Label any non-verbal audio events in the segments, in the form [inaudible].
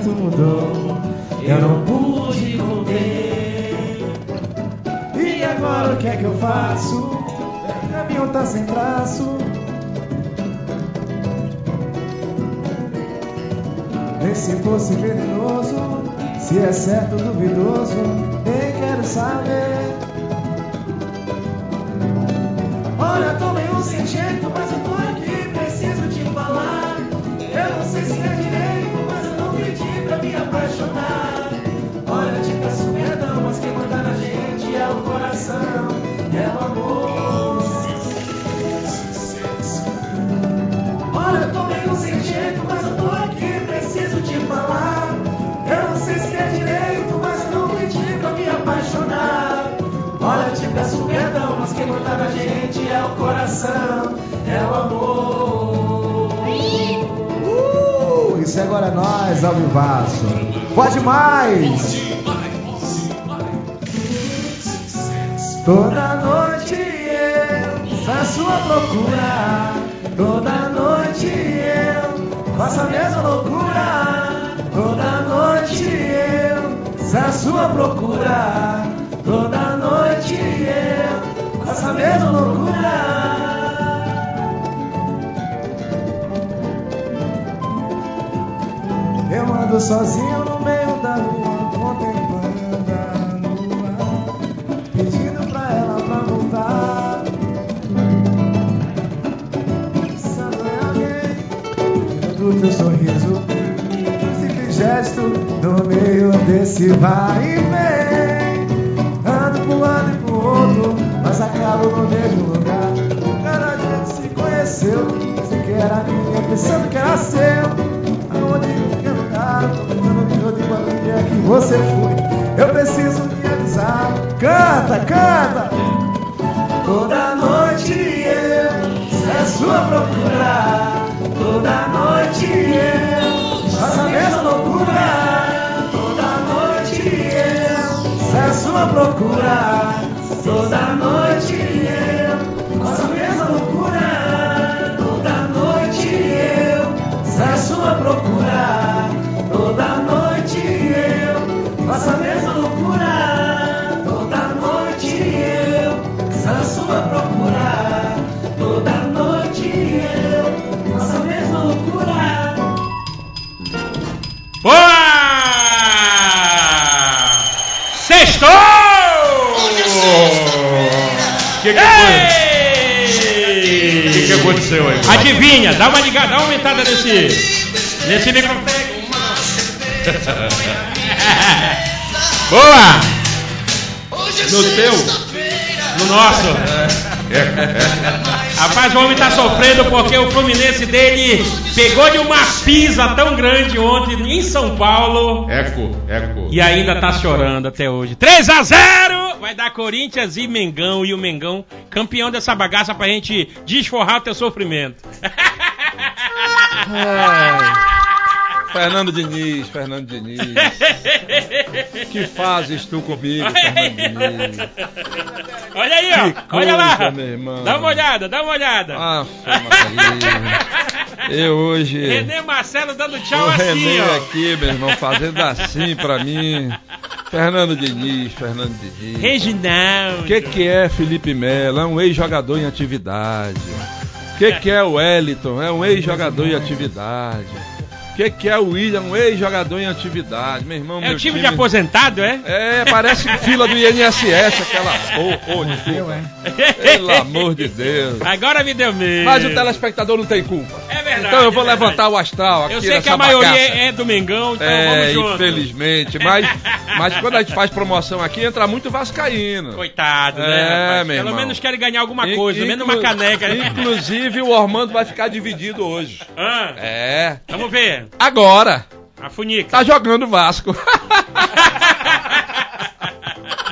sentimento mudou. Eu não pude conter. E agora o que é que eu faço? O caminho tá sem traço. Esse fosse venenoso, se é certo duvidoso, nem quero saber. Olha, tomei um sem jeito, na gente é o coração, é o amor. Uh, isso agora é nós, ao vivaço. Pode mais! Toda noite eu faço a procura. Toda noite eu faço a mesma loucura. Toda noite eu faço a procura. Toda noite eu faço a mesma loucura. Eu ando sozinho no meio da rua, contemplando a lua, pedindo pra ela pra voltar. Pensando em alguém, do teu sorriso, um simples gesto no meio desse vai e vem. Mas acabo no mesmo lugar. Cada dia que se conheceu, sei que era minha, pensando que era seu. Aonde eu lugar, tentando me rodar onde é que você foi. Eu preciso me avisar. Canta, canta! Toda noite eu peço a procurar. Toda noite eu faço a mesma loucura. Toda noite eu peço a procurar. Toda noite eu faço a mesma loucura. Toda noite eu peço a procurar. Toda noite eu faço a mesma loucura. O que, que foi? Ei! O que, que aconteceu aí? Adivinha, dá uma ligada, dá uma aumentada nesse. Nesse microfone. [laughs] Boa! No teu? No nosso. Rapaz, o homem tá sofrendo porque o Fluminense dele pegou de uma pisa tão grande ontem em São Paulo Eco, eco. e ainda tá chorando até hoje. 3 a 0 Corinthians e Mengão e o Mengão campeão dessa bagaça pra gente desforrar o teu sofrimento. Ai, [laughs] Fernando Diniz, Fernando Diniz. [laughs] Que fazes tu comigo, Fernando Diniz? Olha aí, Que ó. Olha lá. coisa, meu irmão. Dá uma olhada, dá uma olhada. Ah. Eu hoje. Renê Marcelo dando tchau O assim, René ó. aqui, meu irmão, fazendo assim pra mim. Fernando Diniz, Fernando Diniz. Reginaldo. O que, que é Felipe Melo? É um ex-jogador em atividade. O que, que é o Wellington? É um ex-jogador em atividade. O que, que é o William, um ex-jogador em atividade? Meu irmão, É meu o time de aposentado, é? É, parece [laughs] fila do INSS, aquela. Ô, ô, desculpa. Pelo amor de Deus. Agora me deu medo. Mas o telespectador não tem culpa. É verdade. Então eu vou é verdade. levantar o astral aqui Eu sei que a maioria bagaça. é, é do Mengão, então É, vamos junto. infelizmente. Mas, [laughs] mas quando a gente faz promoção aqui, entra muito vascaíno. Coitado, É, né? Pelo irmão. menos querem ganhar alguma In- coisa, menos uma caneca. né? Inclusive, o Ormando vai ficar dividido hoje. Ah, É. vamos ver. Agora. A funica. Tá jogando Vasco.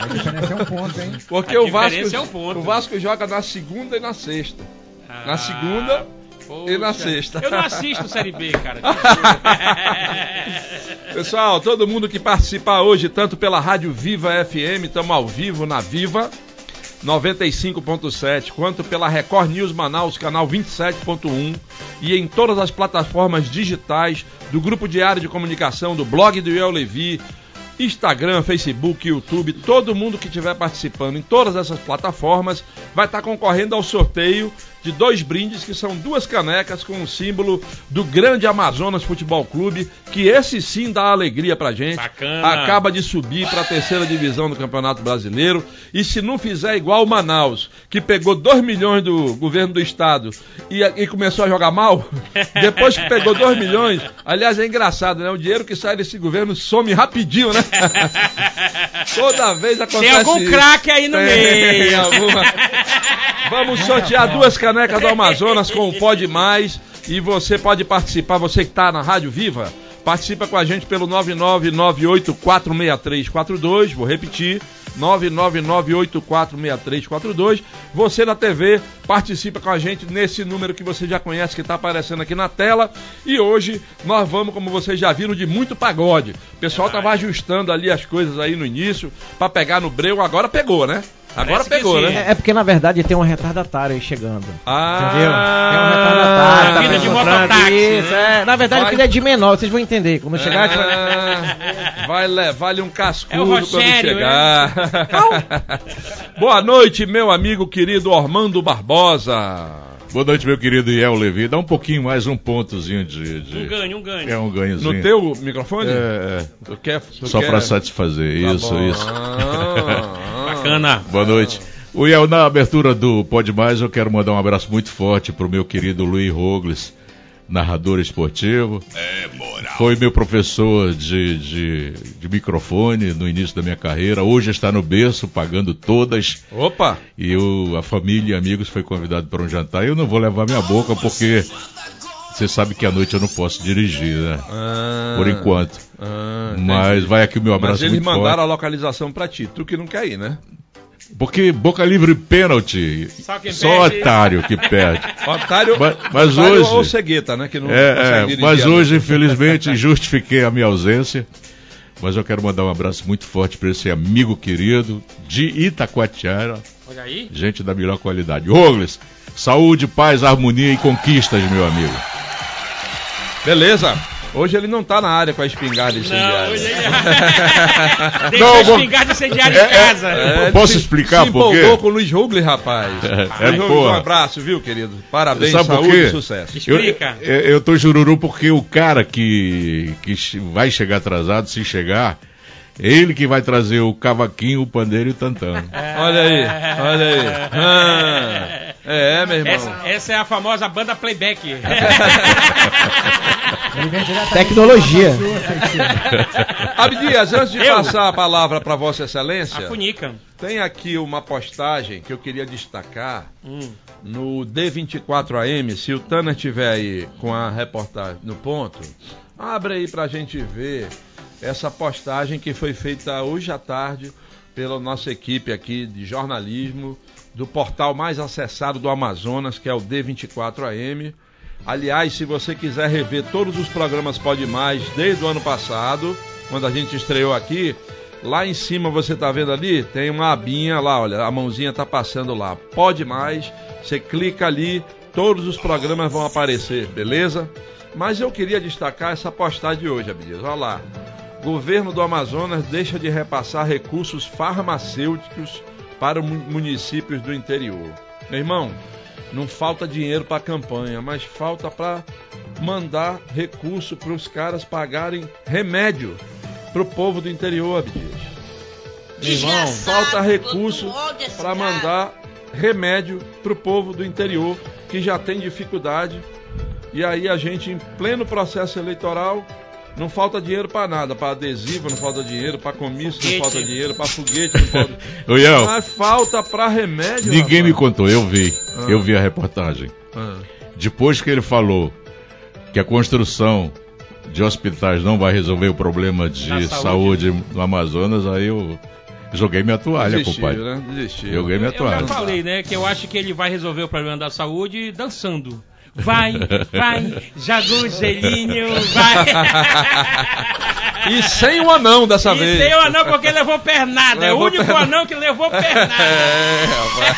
A diferença é um ponto, hein? Porque o Vasco, é um ponto. o Vasco joga na segunda e na sexta. Na segunda poxa. e na sexta. Eu não assisto Série B, cara. [laughs] Pessoal, todo mundo que participar hoje, tanto pela Rádio Viva FM, estamos ao vivo na Viva 95.7, quanto pela Record News Manaus, canal 27.1, e em todas as plataformas digitais do Grupo Diário de Comunicação, do blog do Iel Levi, Instagram, Facebook, YouTube, todo mundo que estiver participando em todas essas plataformas vai estar concorrendo ao sorteio de dois brindes que são duas canecas com o símbolo do Grande Amazonas Futebol Clube, que esse sim dá alegria pra gente. Bacana. Acaba de subir para a terceira divisão do Campeonato Brasileiro e se não fizer igual o Manaus, que pegou 2 milhões do governo do estado e, e começou a jogar mal, [laughs] depois que pegou 2 milhões, aliás é engraçado, né? O dinheiro que sai desse governo some rapidinho, né? [laughs] Toda vez acontece Tem algum craque aí no Tem meio. alguma- Vamos sortear duas canecas do Amazonas com o Pode [laughs] Mais e você pode participar, você que está na Rádio Viva, participa com a gente pelo 999846342, vou repetir, 999846342. Você na TV participa com a gente nesse número que você já conhece que está aparecendo aqui na tela. E hoje nós vamos, como vocês já viram, de muito pagode. O pessoal tava ajustando ali as coisas aí no início para pegar no breu, agora pegou, né? Agora Parece pegou, né? É, é porque na verdade tem um retardatário aí chegando. Ah, Entendeu? Tem um retardatário, tá Vida de mototáxi, isso, né? é. Na verdade, Vai. aquilo é de menor, vocês vão entender. Quando chegar, a gente vai- Ah, vai levar-lhe um É o cascudo quando Rogério, chegar. [laughs] Boa noite, meu amigo querido Ormando Barbosa. Boa noite, meu querido Iel Levi. Dá um pouquinho mais, um pontozinho de. de- Um ganho, um ganho. É um ganhozinho. No teu microfone? É, é. Tu quer, tu Só quer... pra satisfazer. Tá isso, bom. isso. Ah, Bacana. Boa noite. O Iel, na abertura do Pode Mais, eu quero mandar um abraço muito forte pro meu querido Luiz Rogles, narrador esportivo. Foi meu professor de, de, de microfone no início da minha carreira. Hoje está no berço, pagando todas. Opa! E eu, a família e amigos foi convidado para um jantar. Eu não vou levar minha boca porque você sabe que à noite eu não posso dirigir, né? Ah, Por enquanto. ah, Mas vai aqui o meu Mas abraço eles muito mandaram forte. a localização pra ti, tu que não quer ir, né? Porque boca livre pênalti. Só Só otário que perde. [laughs] Otário, Mas- mas otário hoje- ou cegueta, né? Que não É, é, mas hoje, infelizmente, [laughs] justifiquei a minha ausência. Mas eu quero mandar um abraço muito forte para esse amigo querido de Itacoatiara, Olha aí. gente da melhor qualidade. Rogles, saúde, paz, harmonia e conquistas, meu amigo. Beleza. Hoje ele não tá na área com a espingarda incendiária. Não, hoje ele... [laughs] [laughs] Deixa Não, a espingarda incendiária É, em casa. É, Posso se- explicar se por quê? empolgou com o Luiz Rugli, rapaz. É, Luiz é, Rugli, porra. um abraço, viu, querido? Parabéns, Sabe saúde e sucesso. Explica. eu, eu tô jururu porque o cara que, que vai chegar atrasado, se chegar, ele que vai trazer o cavaquinho, o pandeiro e o tantão. Olha aí, olha aí. Ah, é, meu irmão. Essa, essa é a famosa banda playback. [laughs] Tecnologia. Abdias, antes de Eu? passar a palavra para Vossa a Excelência, funica. tem aqui uma postagem que eu queria destacar Hum. no D24AM. Se o Tanner estiver aí com a reportagem no ponto, abre aí pra gente ver essa postagem que foi feita hoje à tarde pela nossa equipe aqui de jornalismo do portal mais acessado do Amazonas, que é o D24AM. Aliás, se você quiser rever todos os programas Pode Mais desde o ano passado, quando a gente estreou aqui, lá em cima você tá vendo ali, tem uma abinha lá, olha, a mãozinha tá passando lá. Pode Mais, você clica ali, todos os programas vão aparecer, beleza? Mas eu queria destacar essa postagem de hoje, Abdias. Olha lá. Governo do Amazonas deixa de repassar recursos farmacêuticos para mu- municípios do interior. Meu irmão, não falta dinheiro para a campanha, mas falta para mandar recurso para os caras pagarem remédio pro povo do interior, Abdias. Irmão, falta recurso para mandar remédio pro povo do interior que já tem dificuldade. E aí a gente, em pleno processo eleitoral, não falta dinheiro para nada, para adesivo, não falta dinheiro, para comício, não falta dinheiro, para foguete, não falta. [laughs] Ô, Mas falta para remédio. ninguém me rapaz. contou, eu vi. Ah. Eu vi a reportagem. Ah. Depois que ele falou que a construção de hospitais não vai resolver o problema de saúde. saúde. no Amazonas, aí eu joguei minha toalha, Desistiu, compadre. né? Desistiu. Joguei minha Eu já toalha. falei, né, que eu acho que ele vai resolver o problema da saúde dançando. Vai, vai, Jaguzelinho, vai. [laughs] E sem o anão dessa E vez. tem o anão porque levou pernada. É o Levou único pernada. anão que levou pernada. [laughs] É, rapaz.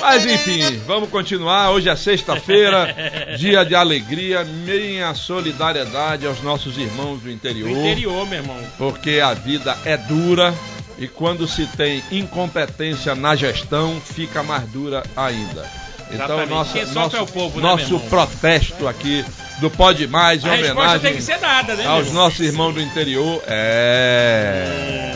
Mas enfim, vamos continuar. Hoje é sexta-feira, dia de alegria, minha solidariedade aos nossos irmãos do Do interior, interior, meu irmão. porque a vida é dura e quando se tem incompetência na gestão, fica mais dura ainda. Então, nossa, Quem nosso, é o povo, né, nosso protesto aqui do Pode Mais, em A homenagem tem que ser dada, né, aos nossos irmãos do interior. É.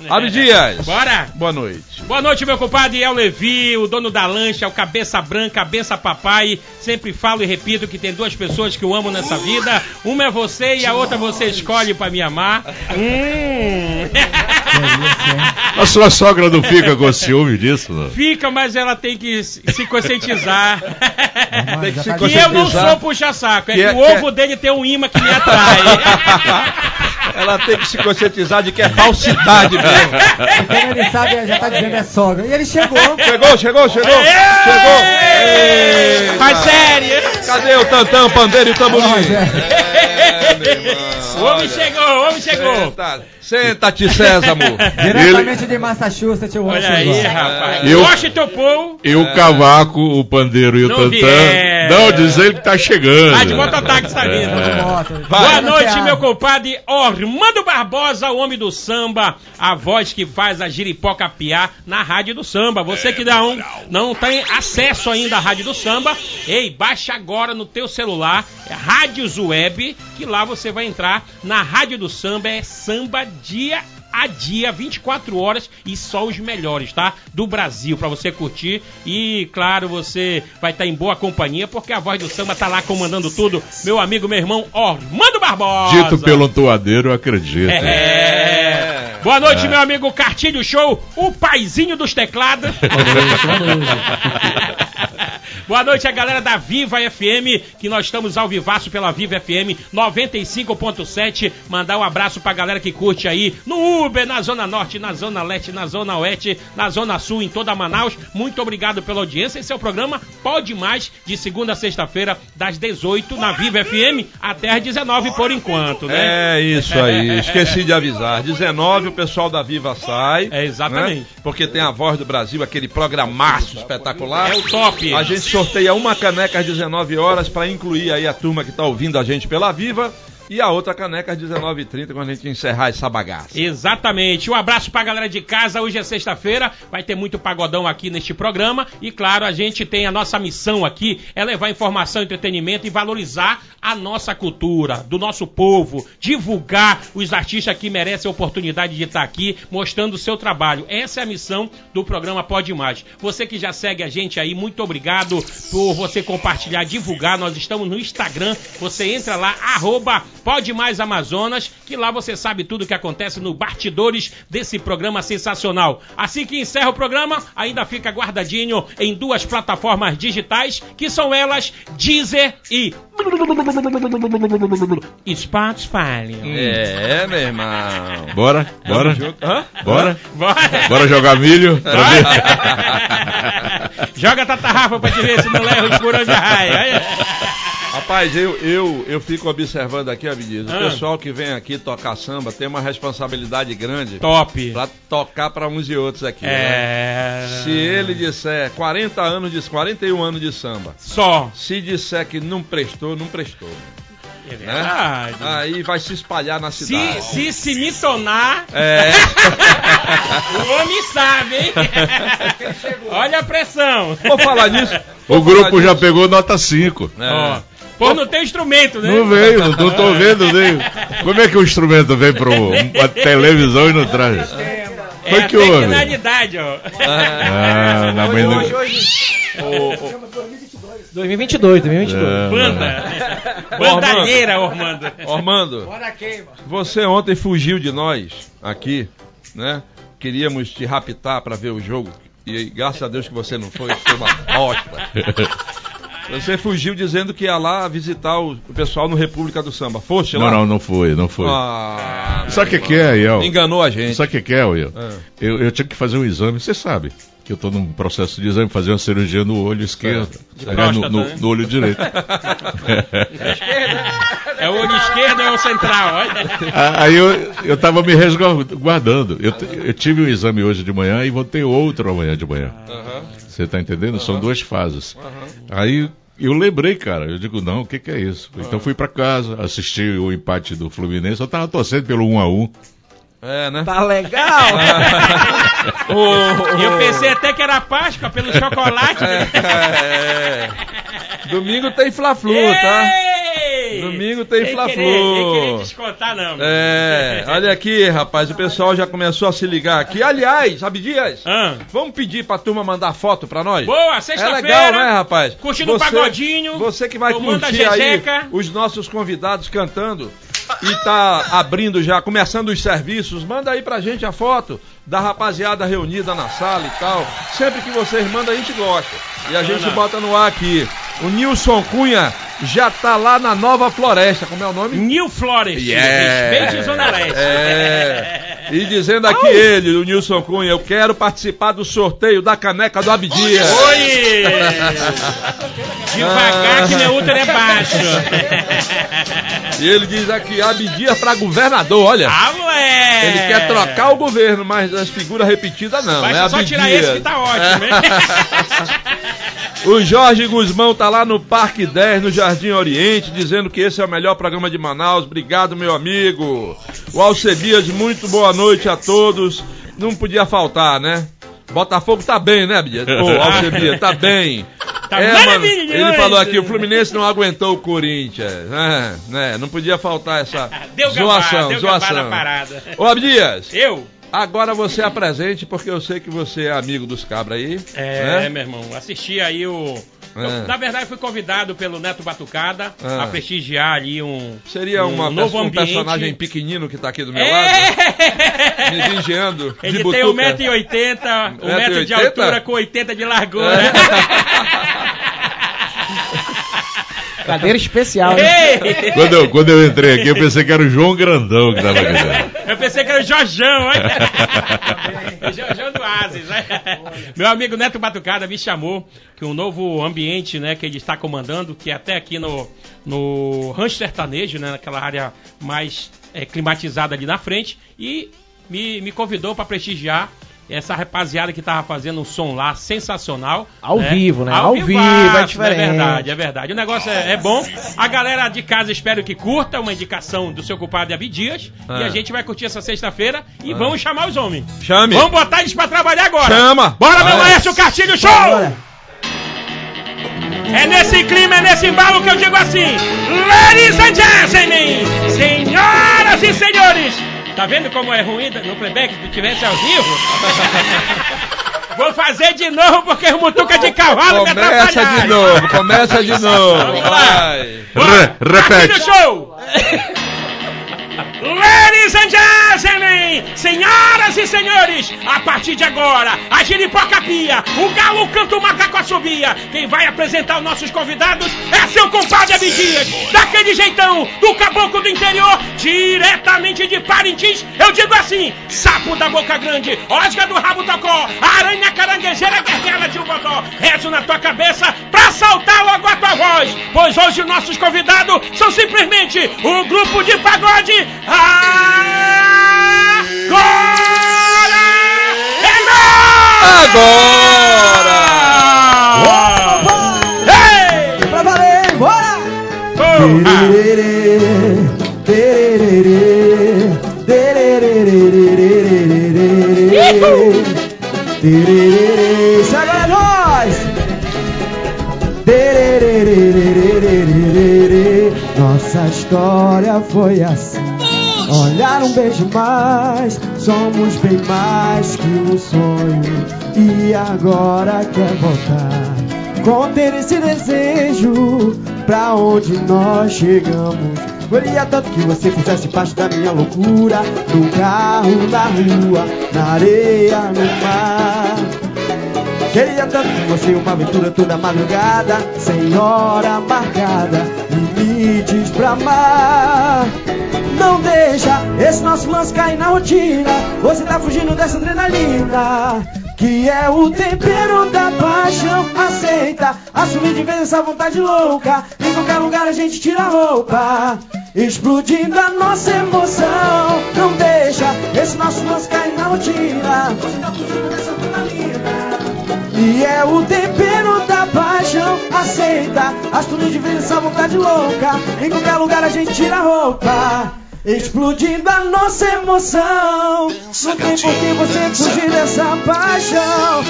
[laughs] Abdias, Bora! boa noite. Boa noite, meu compadre El Levi, o dono da lancha, o cabeça branca, cabeça papai. Sempre falo e repito que tem duas pessoas que eu amo nessa vida. Uma é você e a outra você escolhe pra me amar. [laughs] Hum. A sua sogra não fica com ciúme disso, não? Fica, mas ela tem que se conscientizar. Tem que se já tá que eu não conscientizar. sou puxa-saco, é Que que, é- o que é- ovo dele tem um imã que me atrai. [laughs] Ela tem que se conscientizar de que é falsidade [laughs] mesmo. Quando ele sabe, já tá dizendo é sogra. E ele chegou. Chegou, chegou, chegou, chegou. Eita. Faz sério. Cadê o tantão, o pandeiro e o tamborim? É. É, meu irmão. O homem chegou, o homem chegou. Senta- Senta-te, Sésamo. Diretamente de Massachusetts, o homem Olha aí, rapaz. Eu- Washington Paul. E o cavaco, o pandeiro e o Não tantã. Não, diz ele que tá chegando. Ah, de tá vindo. É. Moto. Boa Vai, noite, Teatro. meu compadre Ormando Barbosa, o homem do samba, a voz que faz a giripoca piar na rádio do samba. Você que não, não tem acesso ainda à rádio do samba, ei, baixa agora no teu celular, é Rádios Web, que lá você vai entrar na rádio do samba, é samba dia a dia, 24 horas e só os melhores, tá? Do Brasil, pra você curtir. E, claro, você vai estar em boa companhia, porque a voz do samba tá lá comandando tudo. Meu amigo, meu irmão, Ormando Barbosa. Dito pelo toadeiro, eu acredito. É. Boa noite, meu amigo Cartilho Show, o paizinho dos teclados. Boa noite [laughs] a galera da Viva FM, que nós estamos ao vivaço pela Viva FM 95.7. Mandar um abraço pra galera que curte aí no Uber, na Zona Norte, na Zona Leste, na Zona Oeste, na Zona Sul, em toda Manaus. Muito obrigado pela audiência. Esse é o programa Pode Mais, de segunda a sexta-feira, das 18 na Viva FM até às 19 por enquanto, né? É isso aí, [laughs] esqueci de avisar. 19 o pessoal da Viva sai. É, exatamente. né? Porque tem a Voz do Brasil, aquele programaço espetacular. É o top. A gente sorteia uma caneca às 19 horas para incluir aí a turma que tá ouvindo a gente pela Viva. E a outra caneca às 19h30 quando a gente encerrar essa bagaça. Exatamente. Um abraço pra galera de casa. Hoje é sexta-feira, vai ter muito pagodão aqui neste programa. E claro, a gente tem a nossa missão aqui é levar informação, entretenimento e valorizar a nossa cultura, do nosso povo, divulgar os artistas que merecem a oportunidade de estar aqui mostrando o seu trabalho. Essa é a missão do programa Pode Mais. Você que já segue a gente aí, muito obrigado por você compartilhar, divulgar. Nós estamos no Instagram. Você entra lá, arroba Pode Mais Amazonas, que lá você sabe tudo o que acontece no bastidores desse programa sensacional. Assim que encerra o programa, ainda fica guardadinho em duas plataformas digitais, que são elas Deezer e Spotify. É, meu irmão. Bora, bora, Hã? bora. Vai. Bora jogar milho. pra ver. [laughs] Joga tatarrafa pra te ver se não leva os furões da raia. Olha. Rapaz, eu, eu, eu fico observando aqui, Abdias. O Ah. pessoal que vem aqui tocar samba tem uma responsabilidade grande Top. pra tocar pra uns e outros aqui. né? É. Se ele disser 40 anos de 41 anos de samba, Só. se disser que não prestou, não prestou. É né? verdade. Aí vai se espalhar na cidade. Se, se se mitonar, É. [laughs] o homem sabe, hein? Olha a pressão. Vou falar nisso. O vou grupo falar já pegou nota 5. É. Ó, pô, não tem instrumento, né? Não veio, não, tô vendo nem. [laughs] Como é que o instrumento vem para uma televisão e não traz? É Foi que houve? finalidade, ó. Ah, na do... Hoje, hoje. Ô, 2022, 2022. É. Banda. Bandalheira, Ormando. Ormando, você ontem fugiu de nós aqui, né? Queríamos te raptar para ver o jogo e graças a Deus que você não foi, foi uma bosta. Você fugiu dizendo que ia lá visitar o, o pessoal no República do Samba. Foste lá? Não, não, não foi, não foi. Ah, Sabe o que, que é. Iel? Enganou a gente. Sabe o que, que é, Will? Ah. Eu, eu tinha que fazer um exame, você sabe. Que eu tô num processo de exame, fazer uma cirurgia no olho esquerdo. Certo. Aliás, no, no- né? no olho direito. [laughs] É o olho esquerdo ou é o central? Olha. Aí eu, eu tava me resguardando. Eu, eu tive um exame hoje de manhã e vou ter outro amanhã de manhã. Você tá entendendo? São duas fases. Aí eu lembrei, cara. Eu digo, não, o que, que é isso? Então fui pra casa, assisti o empate do Fluminense. Eu tava torcendo pelo 1 a 1 É, né? Tá legal? [laughs] [laughs] Ô, E eu ô, pensei até que era Páscoa pelo chocolate. né? É, é. Domingo tem Fla-Flu, tá? Domingo tem Fla-Flu. sem querer descontar, não. É, olha aqui, rapaz, o pessoal já começou a se ligar aqui. Aliás, sabe Dias? Ah, Vamos pedir pra turma mandar foto pra nós? boa, É sexta-feira. legal, né, rapaz? Curtindo o pagodinho, Você que vai curtir aí os nossos convidados cantando e tá abrindo já, começando os serviços, manda aí pra gente a foto da rapaziada reunida na sala e tal. Sempre que vocês mandam, a gente gosta. E a gente bota no ar aqui. O Nilson Cunha já tá lá na Nova Floresta. Como é o nome? New Flores. Yeah. Respeite Zona Leste. É. E dizendo aqui ele, o Nilson Cunha, eu quero participar do sorteio da caneca do Abdias. Oi! Devagar que meu útero é baixo. E ele diz aqui, Abdias pra governador, olha. Ah, moleque! Ele quer trocar o governo, mas as figuras repetidas não. Basta é só tirar Abdias. esse que tá ótimo, hein? [laughs] O Jorge Guzmão tá lá no Parque 10, no Jardim Oriente, dizendo que esse é o melhor programa de Manaus. Obrigado, meu amigo. O Alcebias, muito boa noite a todos. Não podia faltar, né? Botafogo tá bem, né, Bias? [laughs] Pô, Alcebias, tá bem. Tá é, mano, ele falou aqui, o Fluminense não aguentou o Corinthians. né? né? Não podia faltar essa [laughs] Deu zoação, deu gambá zoação. na parada. Ô, Abdias, Eu? agora você apresente, porque eu sei que você é amigo dos cabras aí. É, né? meu irmão, assisti aí o. [laughs] eu, É. na verdade, fui convidado pelo Neto Batucada Ah. a prestigiar ali um. Seria um uma, novo um ambiente. personagem pequenino que tá aqui do meu lado, [laughs] É! me vigiando. de Ele tem butuca. 1,80m, 1 metro de 1,80? altura com 80 de largura. [laughs] Cadeira especial? Ei! Quando eu, quando eu entrei aqui, eu pensei que era o João Grandão que tava aqui. Eu pensei que era o Jorjão, [laughs] o Jorjão do Ases, né? Meu amigo Neto Batucada me chamou que um novo ambiente, né, que ele está comandando, que é até aqui no, no Rancho Sertanejo, né, naquela área mais é, climatizada ali na frente, e me, me convidou para prestigiar essa rapaziada que tava fazendo um som lá sensacional. Ao vivo, né? Ao vivo, vivaço, é diferente. É verdade, é verdade. O negócio é, é bom. A galera de casa espero que curta uma indicação do seu culpado Abidias. Ah. E a gente vai curtir essa sexta-feira e vamos chamar os homens. Chame. Vamos botar eles pra trabalhar agora. Chama. Bora, meu Vai. maestro Castilho, show! Bora. É nesse clima, é nesse embalo que eu digo assim: Ladies and gentlemen, senhoras e senhores, tá vendo como é ruim no playback se tivesse ao vivo? [laughs] Vou fazer de novo porque os mutuca de cavalo me Começa atrapalharam. de novo, começa de novo. Vamos lá. Vai. Re- repete. Castilho Show! Ladies and gentlemen, senhoras e senhores, a partir de agora, a giripoca pia, o galo canta o macaco assobia. Quem vai apresentar os nossos convidados é seu compadre Abidias, daquele jeitão, do caboclo do interior, diretamente de Parintins. Eu digo assim: sapo da boca grande, osga do rabo tocó, aranha caranguejeira, guerguela de um botó. Rezo na tua cabeça pra saltar logo a tua voz, pois hoje os nossos convidados são simplesmente o grupo de pagode. Agora é Agora! Ei! Pra valer, bora! Tererê, Nossa história foi assim. Olhar um beijo mais, somos bem mais que um sonho. E agora quer voltar. Conter esse desejo, pra onde nós chegamos. Queria tanto que você fizesse parte da minha loucura. No carro, na rua, na areia, no mar. Queria tanto que você uma aventura toda madrugada, sem hora marcada, limites pra amar. Não deixa esse nosso lance cair na rotina. Você tá fugindo dessa adrenalina. Que é o tempero da paixão. Aceita, assumir de vez essa vontade louca. Em qualquer lugar a gente tira a roupa. Explodindo a nossa emoção. Não deixa esse nosso lance cair na rotina. Você tá fugindo dessa. E é o tempero da paixão. Aceita, assumir de vez essa vontade louca. Em qualquer lugar a gente tira a roupa. Explodindo a nossa emoção. Não tem por que você fugir dessa paixão.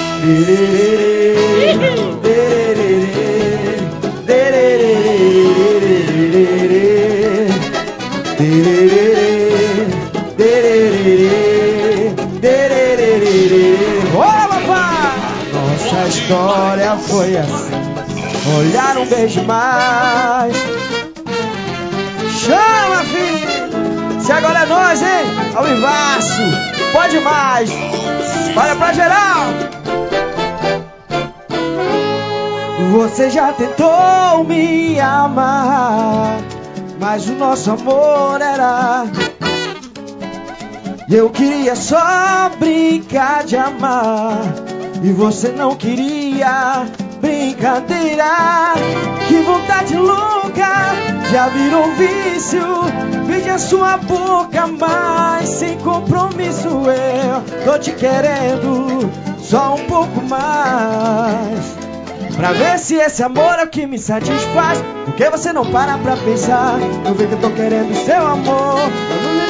História foi assim. Olhar um beijo mais. Chama, filho! Se agora é nós, hein? Ao! Pode mais! Olha pra geral! Você já tentou me amar, mas o nosso amor era. Eu queria só brincar de amar, e você não queria brincadeira. Que vontade louca, já virou vício. Veja sua boca, mas sem compromisso. Eu tô te querendo só um pouco mais. Pra ver se esse amor é o que me satisfaz Porque você não para pra pensar Eu vejo que eu tô querendo seu amor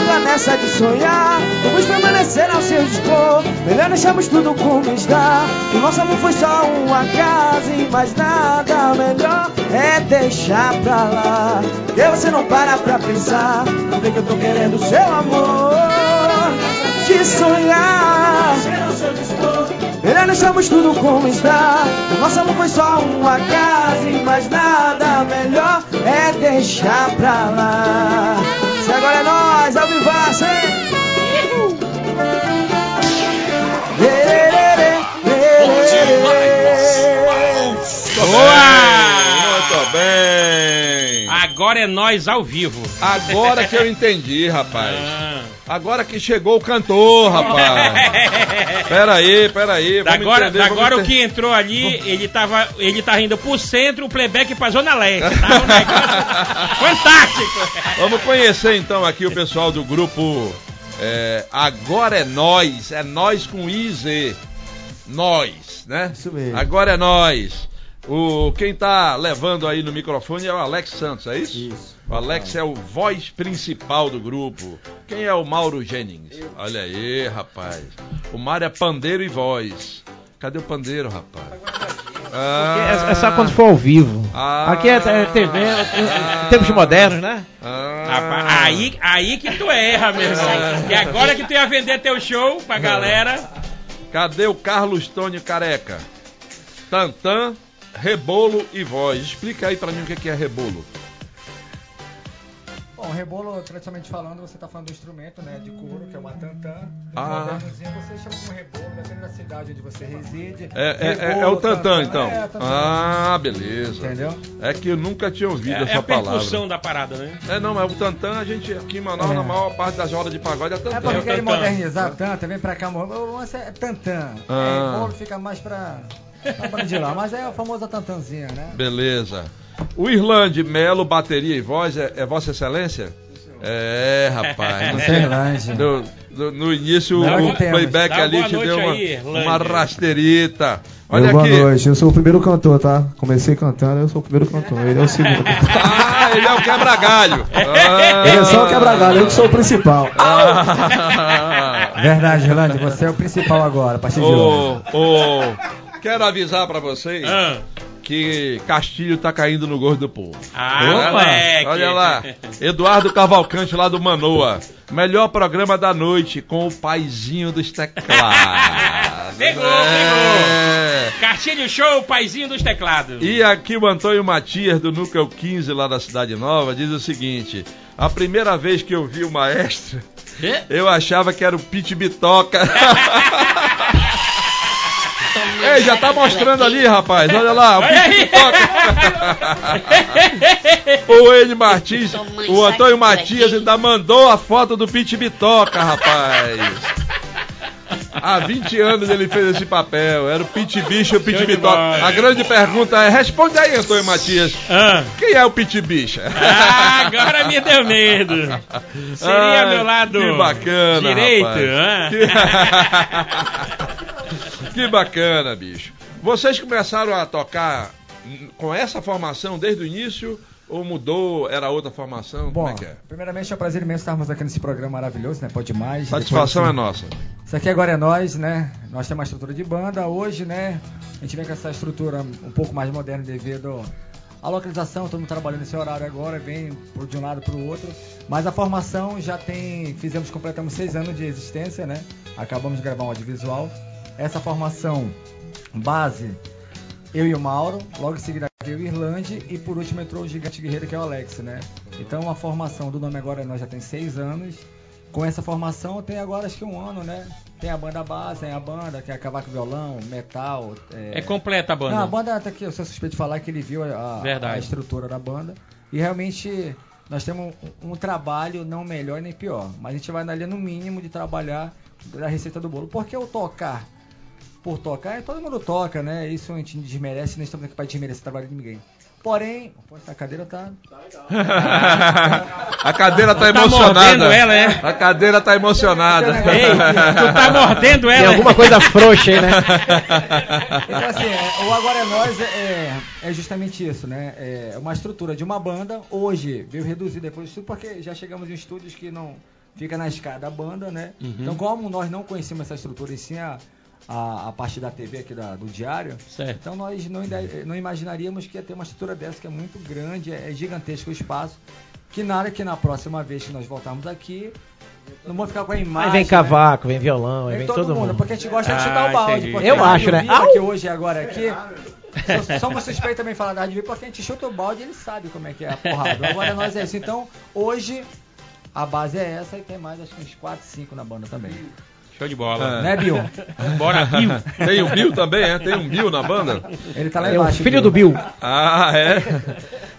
Não nessa de sonhar. Vamos permanecer ao seu dispor. Melhor deixarmos tudo como está. O nosso amor foi só um acaso E mais nada melhor é deixar pra lá. Porque você não para pra pensar. Eu vejo que eu tô querendo seu amor. De sonhar. Melhor deixamos tudo como está. O nosso amor foi só um acaso e mais nada melhor é deixar pra lá. Se agora é nós, ao vivaço, hein? Muito bem. Agora é nós ao vivo. Agora que eu [laughs] entendi, rapaz. Ah. Agora que chegou o cantor, rapaz. [laughs] Pera aí, pera aí. vamos Agora, entender, agora o que entrou ali, ele tava, ele tava indo pro centro, o playback pra Zona Leste. Tá [laughs] um negócio fantástico. Vamos conhecer então aqui o pessoal do grupo é, Agora é Nós. É Nós com IZ. Nós, né? Isso mesmo. Agora é Nós. O, quem tá levando aí no microfone é o Alex Santos, é isso? Isso. O Alex é o voz principal do grupo. Quem é o Mauro Jennings? Olha aí, rapaz. O Mário é pandeiro e voz. Cadê o pandeiro, rapaz? É, é só quando for ao vivo. Ah. Aqui é, é TV, é, é tempos modernos, né? Ah. Rapaz, aí, aí que tu erra, meu irmão. E agora que tu ia vender teu show pra galera. Cadê o Carlos Tônio Careca? Tantã, rebolo e voz. Explica aí pra mim o que que é rebolo. Bom, rebolo, tradicionalmente falando, você está falando do instrumento, né, de couro, que é uma tantã. Ah. Você chama como rebolo, dependendo da cidade onde você reside. É, é- é- Rebolo, é o tantã, então. É, tantã. Ah, beleza. Entendeu? É que eu nunca tinha ouvido É, é essa a percussão palavra. da parada, né? É, não, mas o tantã, a gente aqui em Manaus, É. na maior parte das rodas de pagode é É tantã. porque o querem modernizar tanto, vem pra cá, o lance é tantã. Ah. É, rebolo fica mais pra, pra bandilar, mas é a famosa tantanzinha, né? Beleza. O Irlande Melo, bateria e voz, é, é Vossa Excelência? É, rapaz. [laughs] Irlande. no, no- no início, Não, o playback ali te deu uma, aí, Irlande. uma rasteirita. Olha Meu, boa aqui. noite, eu sou o primeiro cantor, tá? Comecei cantando, eu sou o primeiro cantor, ele é o segundo. [laughs] Ah, Ele é o quebra-galho. [laughs] Ele é só o quebra-galho, eu que sou o principal. Ah. Verdade, Rolando, você é o principal agora, a partir de hoje. Ô, ô, quero avisar pra vocês Ah, que Castilho tá caindo no gosto do povo. ah Opa. Olha lá, Eduardo Cavalcante lá do Manoa. Melhor programa da noite com o paizinho dos teclados. [laughs] Pegou, É. Castilho Show, paizinho dos teclados. E aqui o Antônio Matias, do Núcleo 15, lá da Cidade Nova, diz o seguinte: A primeira vez que eu vi o maestro, eu achava que era o Pit Bitoca. [laughs] [laughs] Ei, já tá mostrando ali, rapaz. Olha lá, o Olha Pit aí. Bitoca. o N Martins, o Antônio Matias ainda mandou a foto do Pit Bitoca, rapaz. Há 20 anos ele fez esse papel. Era o Pit Bicho e o Pit Bitoca. A grande pergunta é: responde aí, Antônio Matias. Ah. Quem é o Pit Bicha? Ah, agora me deu medo. Seria Ai, meu lado Que bacana. direito. rapaz. ah. Que... [laughs] que bacana, bicho. Vocês começaram a tocar com essa formação desde o início ou mudou? Era outra formação? Como Bom, é que é? primeiramente é um prazer imenso estarmos aqui nesse programa maravilhoso, né? Pode mais. Satisfação é Depois, nossa. Isso aqui agora é nós, né? Nós temos uma estrutura de banda. Hoje, né? A gente vem com essa estrutura um pouco mais moderna devido à localização. Todo mundo trabalhando nesse horário agora, vem de um lado para o outro. Mas a formação já tem. Fizemos, completamos seis anos de existência, né? Acabamos de gravar um audiovisual. Essa formação base, eu e o Mauro. Logo em seguida veio o Irlande. E por último entrou o Gigante Guerreiro, que é o Alex, né? Então a formação do nome agora nós já tem seis anos. Com essa formação tem agora acho que um ano, né? Tem a banda base, tem a banda que é cavaco violão, metal. É completa a banda. Não, a banda tá aqui, eu sou suspeito de falar que ele viu a, a estrutura da banda. E realmente nós temos um, um trabalho não melhor nem pior. Mas a gente vai na linha no mínimo de trabalhar da receita do bolo. Porque o tocar por tocar, é, todo mundo toca, né? Isso a gente desmerece, não estamos aqui para desmerecer o trabalho de ninguém. Porém, essa cadeira tá. a cadeira tá, [laughs] Tá emocionada. mordendo ela, é? A cadeira tá emocionada. Ei, tu tá mordendo Tem ela? alguma coisa frouxa aí, né? [laughs] Então, assim, é, o Agora é Nós é, é- é justamente isso, né? É uma estrutura de uma banda. Hoje veio reduzir depois disso, porque já chegamos em estúdios que não fica na escada da banda, né? Uhum. Então, como nós não conhecemos essa estrutura e sim a, a, a parte da TV aqui da- do diário, Certo. então nós não, ide- não imaginaríamos que ia ter uma estrutura dessa que é muito grande, é, é gigantesco o espaço. Que nada que na próxima vez que nós voltarmos aqui, não vamos ficar com a imagem. Aí vem né? cavaco, vem violão, Vem vem todo, todo mundo, mundo. porque a gente gosta de Ah, chutar o balde. Eu acho, né? Viva, que hoje agora aqui. so- Somos suspeitos também de falar da Rádio Viva, porque a gente chuta o balde e ele sabe como é que é a porrada. Agora nós é isso. Então, hoje, a base é essa e tem mais, acho que uns 4, 5 na banda também. Show de bola. É. Né, Bill? [laughs] Bora, Bill. Tem um Bill também, é? Tem um Bill na banda? Ele tá lá É o embaixo. filho do Bill. Ah, é?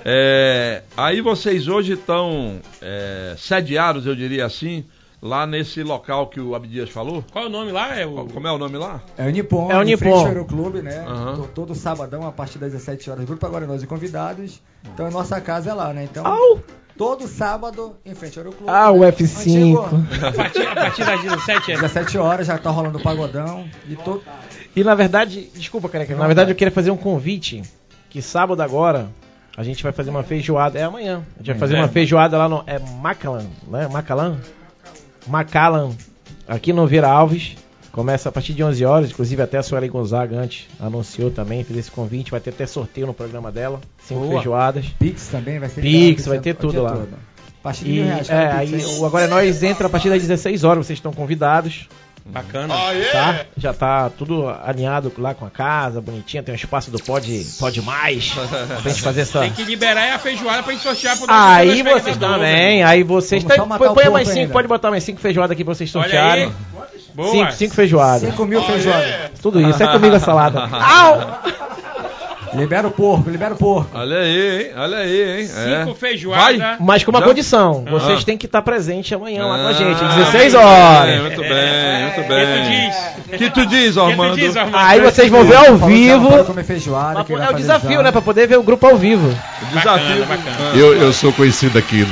É, Aí vocês hoje estão é, sediados, eu diria assim, lá nesse local que o Abdias falou? Qual é o nome lá? É o... Como é o nome lá? É o Nippon, É o Nippon. frente ao Aeroclube, né? To- Todo sabadão, a partir das 17 horas, grupo agora nós e convidados. Então a nossa casa é lá, né? Então, Au! Todo sábado, em frente ao Aeroclube. Ah, o né? F5. A partir, a partir das 17 é... 17 horas já tá rolando o pagodão. E todo. E na verdade, desculpa, careca, na verdade eu queria fazer um convite que sábado agora a gente vai fazer uma feijoada, é amanhã. A gente vai fazer É. uma feijoada lá no é Macalan, né? Macalan? Macalan, aqui no Vira Alves. Começa a partir de 11 horas, inclusive até a Sueli Gonzaga antes anunciou também, fez esse convite, vai ter até sorteio no programa dela, cinco Boa. feijoadas. Pix também vai ser. Pix, vai ter o tudo lá. todo. A partir de E mil reais. é, aí hein? o Agora é Nós entra a partir das 16 horas, vocês estão convidados. Bacana. tá? Já tá tudo alinhado lá com a casa, bonitinha, tem um espaço do Pode, pode Mais, [laughs] pra gente fazer essa... Tem que liberar a feijoada pra gente sortear pro nosso Aí vocês né? também, aí vocês... Tá, põe põe mais cinco, ainda. pode botar mais cinco feijoadas aqui pra vocês sortearem. Cinco, cinco feijoadas. 5 mil feijoada. Tudo isso, é [laughs] comigo a salada. Au! [laughs] Libera o porco, libera o porco. Olha aí, hein? Olha aí, hein? Cinco É. feijoadas. Vai. Mas com uma Já? condição, vocês Ah. têm que estar presentes amanhã lá com a Ah, gente, muito 16 bem, horas. Muito bem, muito O que bem. tu diz? que tu diz, O que tu Armando? diz, Armando? Aí vocês vão ver ao vivo. É o desafio, né? Pra poder ver o grupo ao vivo. Desafio. Bacana, bacana. Ah. Eu, eu sou conhecido aqui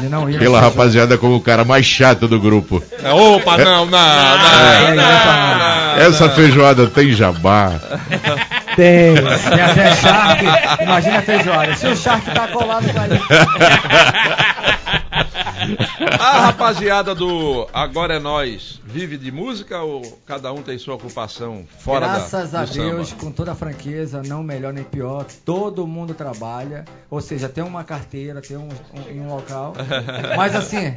pela feijoada. rapaziada como o cara mais chato do grupo. É, Opa, não, não, não. É, não, é, não, Essa feijoada tem jabá, Tem. [laughs] Tem até Shark. Imagina a feijoada. Se o Shark tá colado com a A rapaziada do Agora é Nós vive de música ou cada um tem sua ocupação fora Graças da, a Deus, samba? com toda a franqueza, não melhor nem pior, todo mundo trabalha, ou seja, tem uma carteira, tem um, um, em um local. [laughs] Mas assim,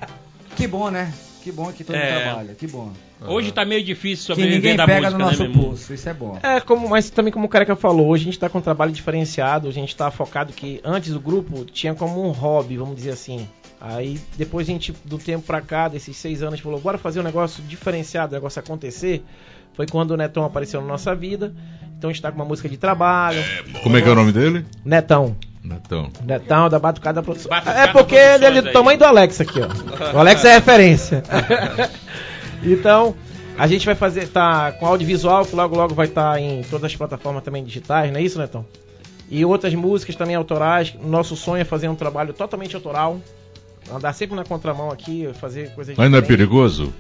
que bom, né? Que bom que todo mundo É. trabalha, que bom. Hoje tá meio difícil Que sobreviver ninguém da pega música, no nosso né, meu irmão? pulso, isso é bom. É, como, mas também como o Careca falou, hoje a gente tá com um trabalho diferenciado, a gente tá focado que antes o grupo tinha como um hobby, vamos dizer assim. Aí depois a gente, do tempo pra cá, desses seis anos, a gente falou, bora fazer um negócio diferenciado, o negócio acontecer. Foi quando o Netão apareceu na nossa vida. Então a gente tá com uma música de trabalho. Como é que é o nome dele? Netão. Netão. Netão da Batucada Produção. Batucada é porque ele é Produções do aí. tamanho do Alex aqui, ó. O Alex é referência. [laughs] então, a gente vai fazer, tá com audiovisual, que logo logo vai estar em todas as plataformas também digitais, não é isso, Netão? E outras músicas também autorais. Nosso sonho é fazer um trabalho totalmente autoral. Andar sempre na contramão aqui, fazer coisas não é perigoso?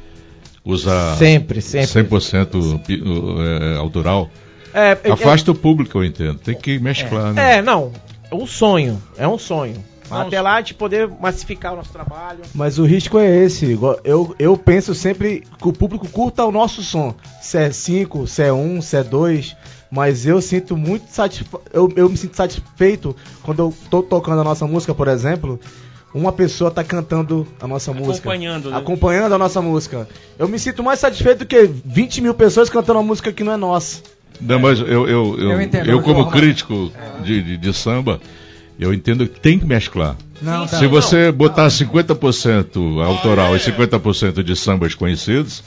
Usar Sempre, sempre. 100% pi- uh, é, autoral? É, é- Afasta o público, eu entendo. Tem que mesclar, né? É, não. É um sonho. É um sonho. Não, Até lá de poder massificar o nosso trabalho. Mas o risco é esse. Eu, eu penso sempre que o público curta o nosso som. Se é 5, se é 1, se é 2. Mas eu sinto muito satisfa eu, eu me sinto satisfeito quando eu tô tocando a nossa música, por exemplo. Uma pessoa tá cantando a nossa música. Acompanhando, né? Acompanhando a nossa música. Eu me sinto mais satisfeito do que 20 mil pessoas cantando uma música que não é nossa. Não, mas eu, eu, eu, Eu entendo, eu como crítico de, de, de samba, eu entendo que tem que mesclar. Não, tá. Se você botar 50% autoral e 50% de sambas conhecidos,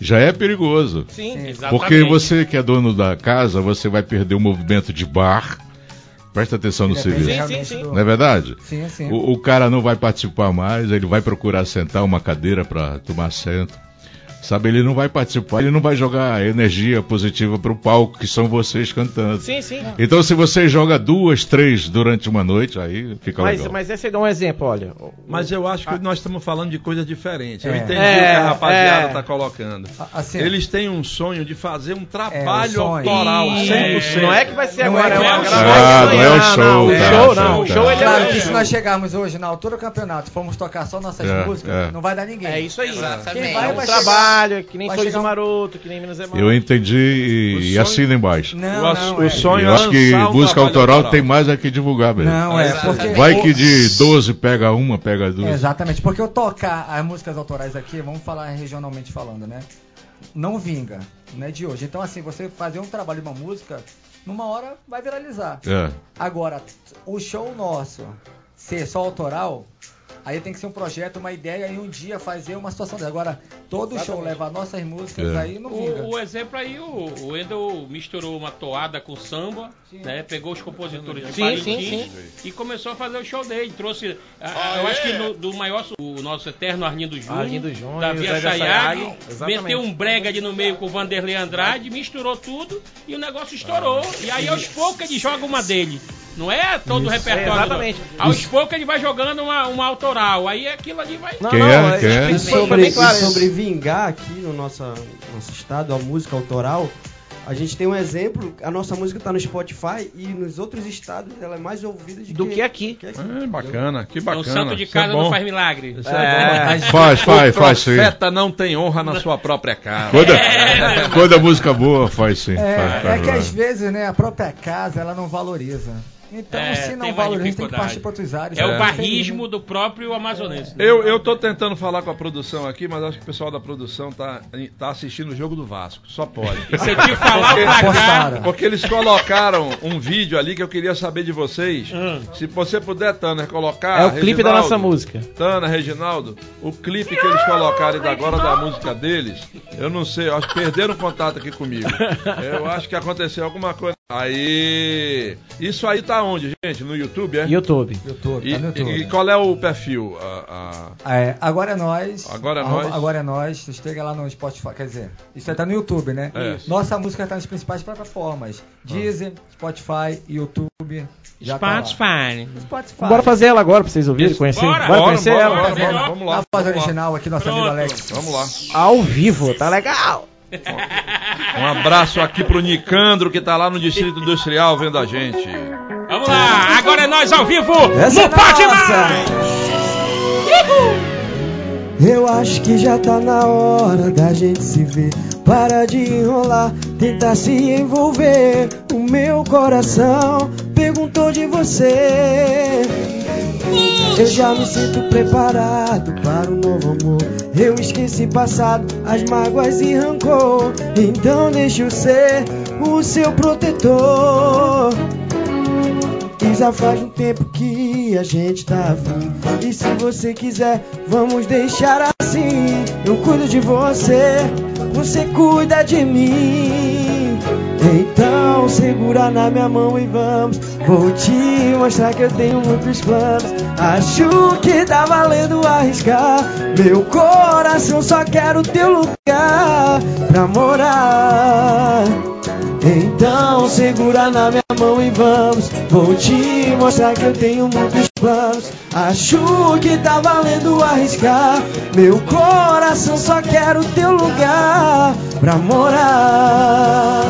já é perigoso. Sim. Exatamente. Porque você que é dono da casa, você vai perder o movimento de bar. Presta atenção no serviço. Sim, sim, sim. Não é verdade? Sim, sim. O, o cara não vai participar mais, ele vai procurar sentar uma cadeira para tomar assento. Sabe, ele não vai participar, ele não vai jogar energia positiva pro palco, que são vocês cantando. Sim, sim. Então, se você joga duas, três durante uma noite, aí fica Mas, legal. mas esse é um exemplo, olha. Mas eu acho que nós estamos falando de coisas diferentes. Eu É. entendi É, o que a rapaziada é. está colocando. Assim, Eles têm um sonho de fazer um É, trabalho um sonho. autoral, E- 100%. Não é que vai ser Não agora, é é uma é o gravação. show. Ah, não é o Não, show, O tá, show tá, não. O tá. show ele Claro é. que se nós chegarmos hoje na altura do campeonato, formos tocar só nossas É, músicas, é. não vai dar ninguém. É isso aí. Exatamente. Quem É vai, um vai trabalho, que nem Sorriso chegar um- Maroto, que nem Minas é Maroto. Eu entendi e, e sonho- assina embaixo. Não, O não, o é. sonho eu acho que música autoral, autoral. tem mais é que divulgar mesmo. Não, é, porque... Vai que de 12 pega uma, pega duas. Exatamente, porque eu tocar as músicas autorais aqui, vamos falar regionalmente falando, né? Não vinga, não é de hoje. Então, assim, você fazer um trabalho de uma música, numa hora vai viralizar. É. Agora, o show nosso ser só autoral, aí tem que ser um projeto, uma ideia e um dia fazer uma situação dessa. Agora, todo show levar nossas músicas, É. aí não vinga. O, o exemplo aí, o, o Wendel misturou uma toada com samba, né? Pegou os compositores de Sim, Parintins sim, e começou a fazer o show dele. Trouxe, ah, eu acho que no- do maior, o nosso eterno Arlindo Júnior, Arlindo Júnior, Davi Assayag, exatamente. meteu um brega ali no meio com o Vanderlei Andrade, misturou tudo e o negócio estourou. E aí aos poucos ele joga uma dele. Não é todo o repertório. É, exatamente. Aos poucos ele vai jogando uma, uma autoral. Aí aquilo ali vai. Não, não, é? É? isso foi sobre, bem claro. sobre vingar aqui no nosso, nosso estado, a música autoral, a gente tem um exemplo, a nossa música está no Spotify e nos outros estados ela é mais ouvida de Do que aqui. que aqui. É, bacana, que É bacana. um santo de Isso é casa bom. não faz milagre. Isso é. Mas Faz, faz, o faz sim. profeta não tem honra na sua própria casa. Quando, quando a música boa, faz sim. É, faz, é faz, que faz. às vezes, né, a própria casa, ela não valoriza. Então, É, se não valoriza, tem que partir para outros áreas. É o né? barrismo do próprio amazonense. né? Eu, eu tô tentando falar com a produção aqui, mas acho que o pessoal da produção tá, tá assistindo o jogo do Vasco. Só pode. Você te falar o placar. Postaram. Porque eles colocaram um vídeo ali que eu queria saber de vocês. Hum. Se você puder, Tanner, colocar. É o clipe da nossa música. Tana, Reginaldo, o clipe que eles colocaram ainda agora da música deles, eu não sei, eu acho que perderam contato aqui comigo. [laughs] Eu acho que aconteceu alguma coisa. Aí. Isso aí tá onde, gente? No YouTube, é? YouTube. YouTube, E, tá no YouTube. e qual é o perfil? A- a- É, agora é nós. Agora é Arroba- nós. Agora é nós. Chega lá no Spotify, quer dizer, isso aí tá no YouTube, né? É. Nossa música tá nas principais plataformas: Deezer, Spotify, YouTube. Já tá. Spotify. Spotify. Bora fazer ela agora pra vocês ouvirem, conhecer. Bora. Bora conhecer bora, ela. bora, bora, vamos lá. A voz original aqui, nosso Pronto. amigo Alex. Vamos lá. Ao vivo, tá legal? Um abraço aqui pro Nicandro, que tá lá no Distrito Industrial vendo a gente. Vamos lá, agora é nós ao vivo Essa no é Pode. Mais! Eu acho que já tá na hora da gente se ver. Para de enrolar, tentar se envolver. O meu coração perguntou de você. Eu já me sinto preparado para um novo amor. Eu esqueci passado, as mágoas e rancor. Então deixa eu ser o seu protetor. E já faz um tempo que a gente tá afim. E se você quiser, vamos deixar assim. Eu cuido de você, você cuida de mim. Então segura na minha mão e vamos. Vou te mostrar que eu tenho muitos planos. Acho que tá valendo arriscar. Meu coração só quer o teu lugar pra morar. Então segura na minha mão e vamos. Vou te mostrar que eu tenho muitos planos. Acho que tá valendo arriscar. Meu coração só quer o teu lugar pra morar.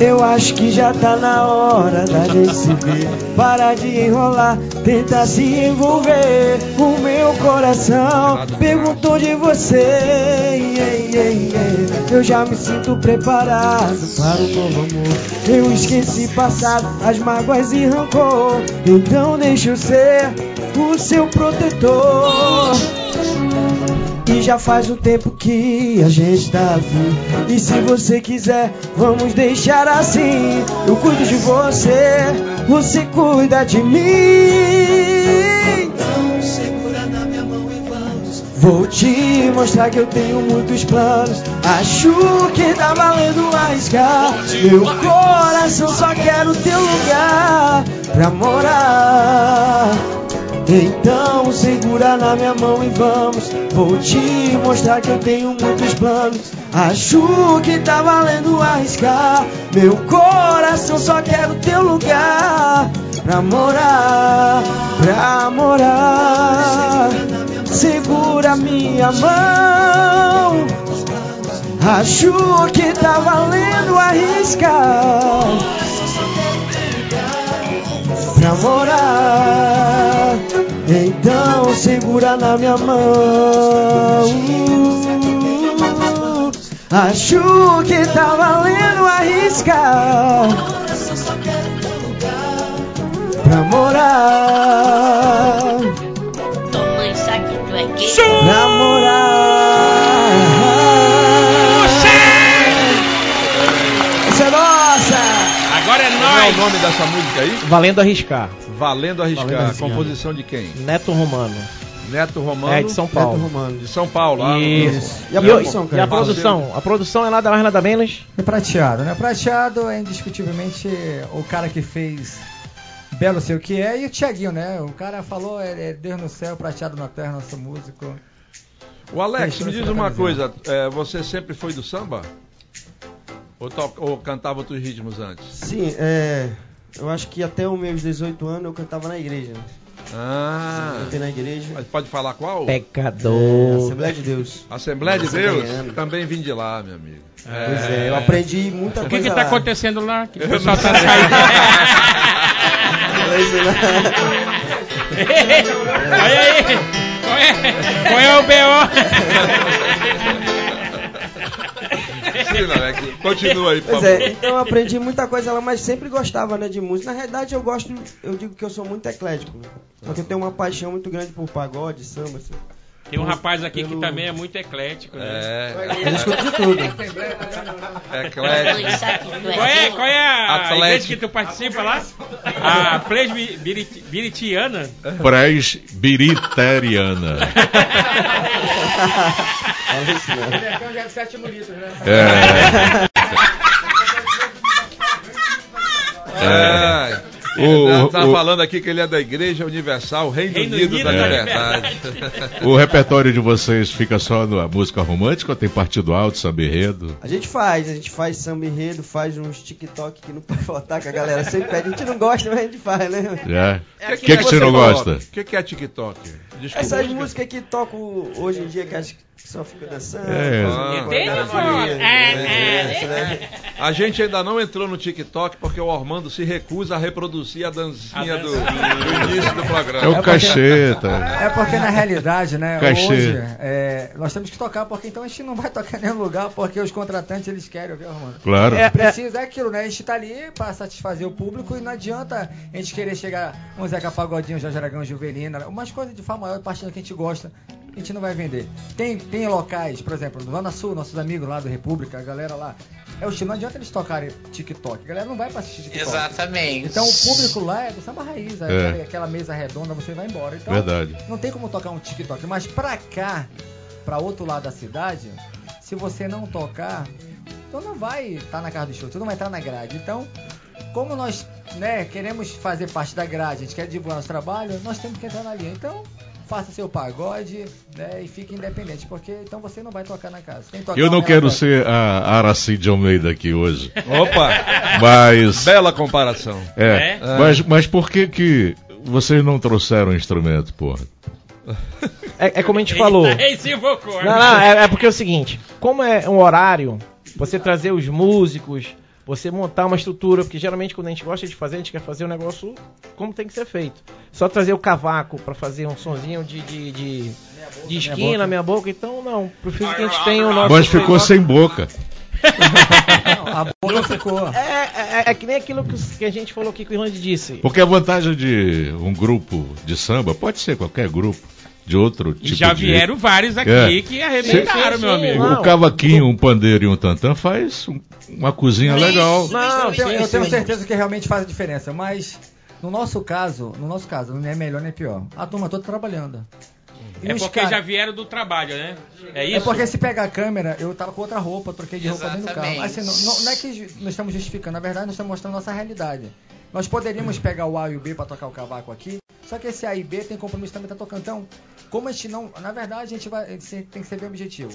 Eu acho que já tá na hora da gente se ver. Para de enrolar, tenta se envolver. O meu coração perguntou de você. Eu já me sinto preparado para o novo amor. Eu esqueci passado, as mágoas e rancor. Então deixa eu ser o seu protetor. E já faz um tempo que a gente tá afim. E se você quiser, vamos deixar assim. Eu cuido de você, você cuida de mim. Então segura na minha mão e vamos. Vou te mostrar que eu tenho muitos planos. Acho que tá valendo arriscar. Meu coração só quer o teu lugar pra morar. Então segura na minha mão e vamos. Vou te mostrar que eu tenho muitos planos. Acho que tá valendo arriscar. Meu coração só quer o teu lugar pra morar, pra morar. Segura minha mão. Acho que tá valendo arriscar pra morar. Então segura na minha mão. Acho que tá valendo arriscar pra morar. Toma isso aqui, tu é gay. Pra morar. Nome dessa música aí? Valendo arriscar. Valendo Arriscar. Valendo Arriscar. Composição de quem? Neto Romano. Neto Romano. É de São Neto Paulo. Romano. De São Paulo. lá no- Isso. E a E, produção, e cara? a produção? A produção é nada mais nada menos. E prateado, né? Prateado é indiscutivelmente o cara que fez Belo Sei o que é e o Thiaguinho, né? O cara falou, é, é Deus no céu, prateado na terra, nosso músico. O Alex, me diz uma coisa. é, você sempre foi do samba? Ou, to- ou cantava outros ritmos antes? Sim, é. Eu acho que até os meus 18 anos eu cantava na igreja. Ah. Cantei na igreja. Mas pode falar qual? É, Pecador. Assembleia de Deus. Assembleia de Deus? de Deus. Também vim de lá, meu amigo. Pois é, eu aprendi muita O que coisa que tá lá. acontecendo lá? Que o pessoal tá saindo. Isso, né? [laughs] Olha aí! Qual é, qual é o B.O.? É que- Continua aí, por Pois favor. é, então eu aprendi muita coisa lá, mas sempre gostava, né, de música. Na realidade, eu gosto, eu digo que eu sou muito eclético. Né? Só que eu tenho uma paixão muito grande por pagode, samba, assim. Tem um rapaz aqui que Pelo- também é muito eclético, né? É, Eu escuto de tudo. Toma eclético. é Qual é, qual é a Atlético. igreja que tu participa lá? A presbiriana? Presbiteriana. Isso, né? É. É. O, [laughs] Tá, o- tá o- falando aqui que ele é da Igreja Universal Reino, Reino Unido, Unido da da Liberdade. O repertório de vocês fica só na música romântica ou tem partido alto, samba enredo? A gente faz, a gente faz samba enredo, faz uns TikTok que não pode faltar, que a galera sempre pede. A gente não gosta, mas a gente faz, né? Já. É O que, aquilo que, você não gosta? O que, que é TikTok? Desculpa. Essas músicas que tocam hoje em dia que acho que só fica dançando. É. Ah. Mania, É, né? é. né? A gente ainda não entrou no TikTok porque o Armando se recusa a reproduzir a dancinha A do, dancinha. do início do programa. É o porque- cacheta. É porque na realidade, né, Cachê. hoje é, nós temos que tocar, porque então a gente não vai tocar em nenhum lugar, porque os contratantes eles querem ouvir, Armando. Claro. É, Precisa, é aquilo, né? A gente tá ali pra satisfazer o público e não adianta a gente querer chegar um Zeca Pagodinho, Jorge Aragão, Juvelina, umas coisas de Fá maior, partindo que a gente gosta, a gente não vai vender. Tem, tem locais, por exemplo, no Zona Sul, nossos amigos lá do República, a galera lá, é o estilo, não adianta eles tocarem TikTok, a galera não vai pra assistir TikTok. Exatamente. Então o público lá é do samba raiz, é É. aquela, aquela mesa redonda, você vai embora. Então, Verdade. não tem como tocar um TikTok. Mas pra cá, pra outro lado da cidade, se você não tocar, então não vai estar na casa do show, tu não vai estar na grade. Então, como nós né, queremos fazer parte da grade, a gente quer divulgar nosso trabalho, nós temos que entrar na linha. Então, faça seu pagode né, e fique independente, porque então você não vai tocar na casa. Tem que tocar Eu não quero melódia. ser a Aracide Almeida aqui hoje. Opa! Mas. Bela comparação. É, É? mas, mas por que que vocês não trouxeram o instrumento, porra? É, é como a gente falou. Invocou. Não, não, é, é porque é o seguinte, como é um horário, você trazer os músicos, você montar uma estrutura, porque geralmente quando a gente gosta de fazer, a gente quer fazer o negócio como tem que ser feito. Só trazer o cavaco pra fazer um sonzinho de, de, de, de esquina, minha boca, então não, prefiro que a gente tenha o nosso... Mas ficou sem boca. [laughs] Não, a boca ficou. É, é, é que nem aquilo que a gente falou aqui que o Irlande disse. Porque a vantagem de um grupo de samba, pode ser qualquer grupo, de outro E tipo já de... vieram vários aqui É. que arrebentaram, Sim, meu sim, amigo. não. O cavaquinho, um pandeiro e um tantã faz um- uma cozinha legal. Não, eu tenho, sim, eu tenho sim. certeza que realmente faz a diferença, mas no nosso caso, no nosso caso, não é melhor nem pior. A turma toda trabalhando. E É porque cara- já vieram do trabalho, né? É É isso? porque se pegar a câmera, eu tava com outra roupa, troquei de roupa dentro do carro. Exatamente. Assim, não, não- não é que nós estamos justificando, na verdade nós estamos mostrando nossa realidade. Nós poderíamos pegar o A e o B pra tocar o cavaco aqui, só que esse A e B tem compromisso também tá tocando. Então, como a gente não. Na verdade, a gente vai. a gente tem que ser bem objetivo.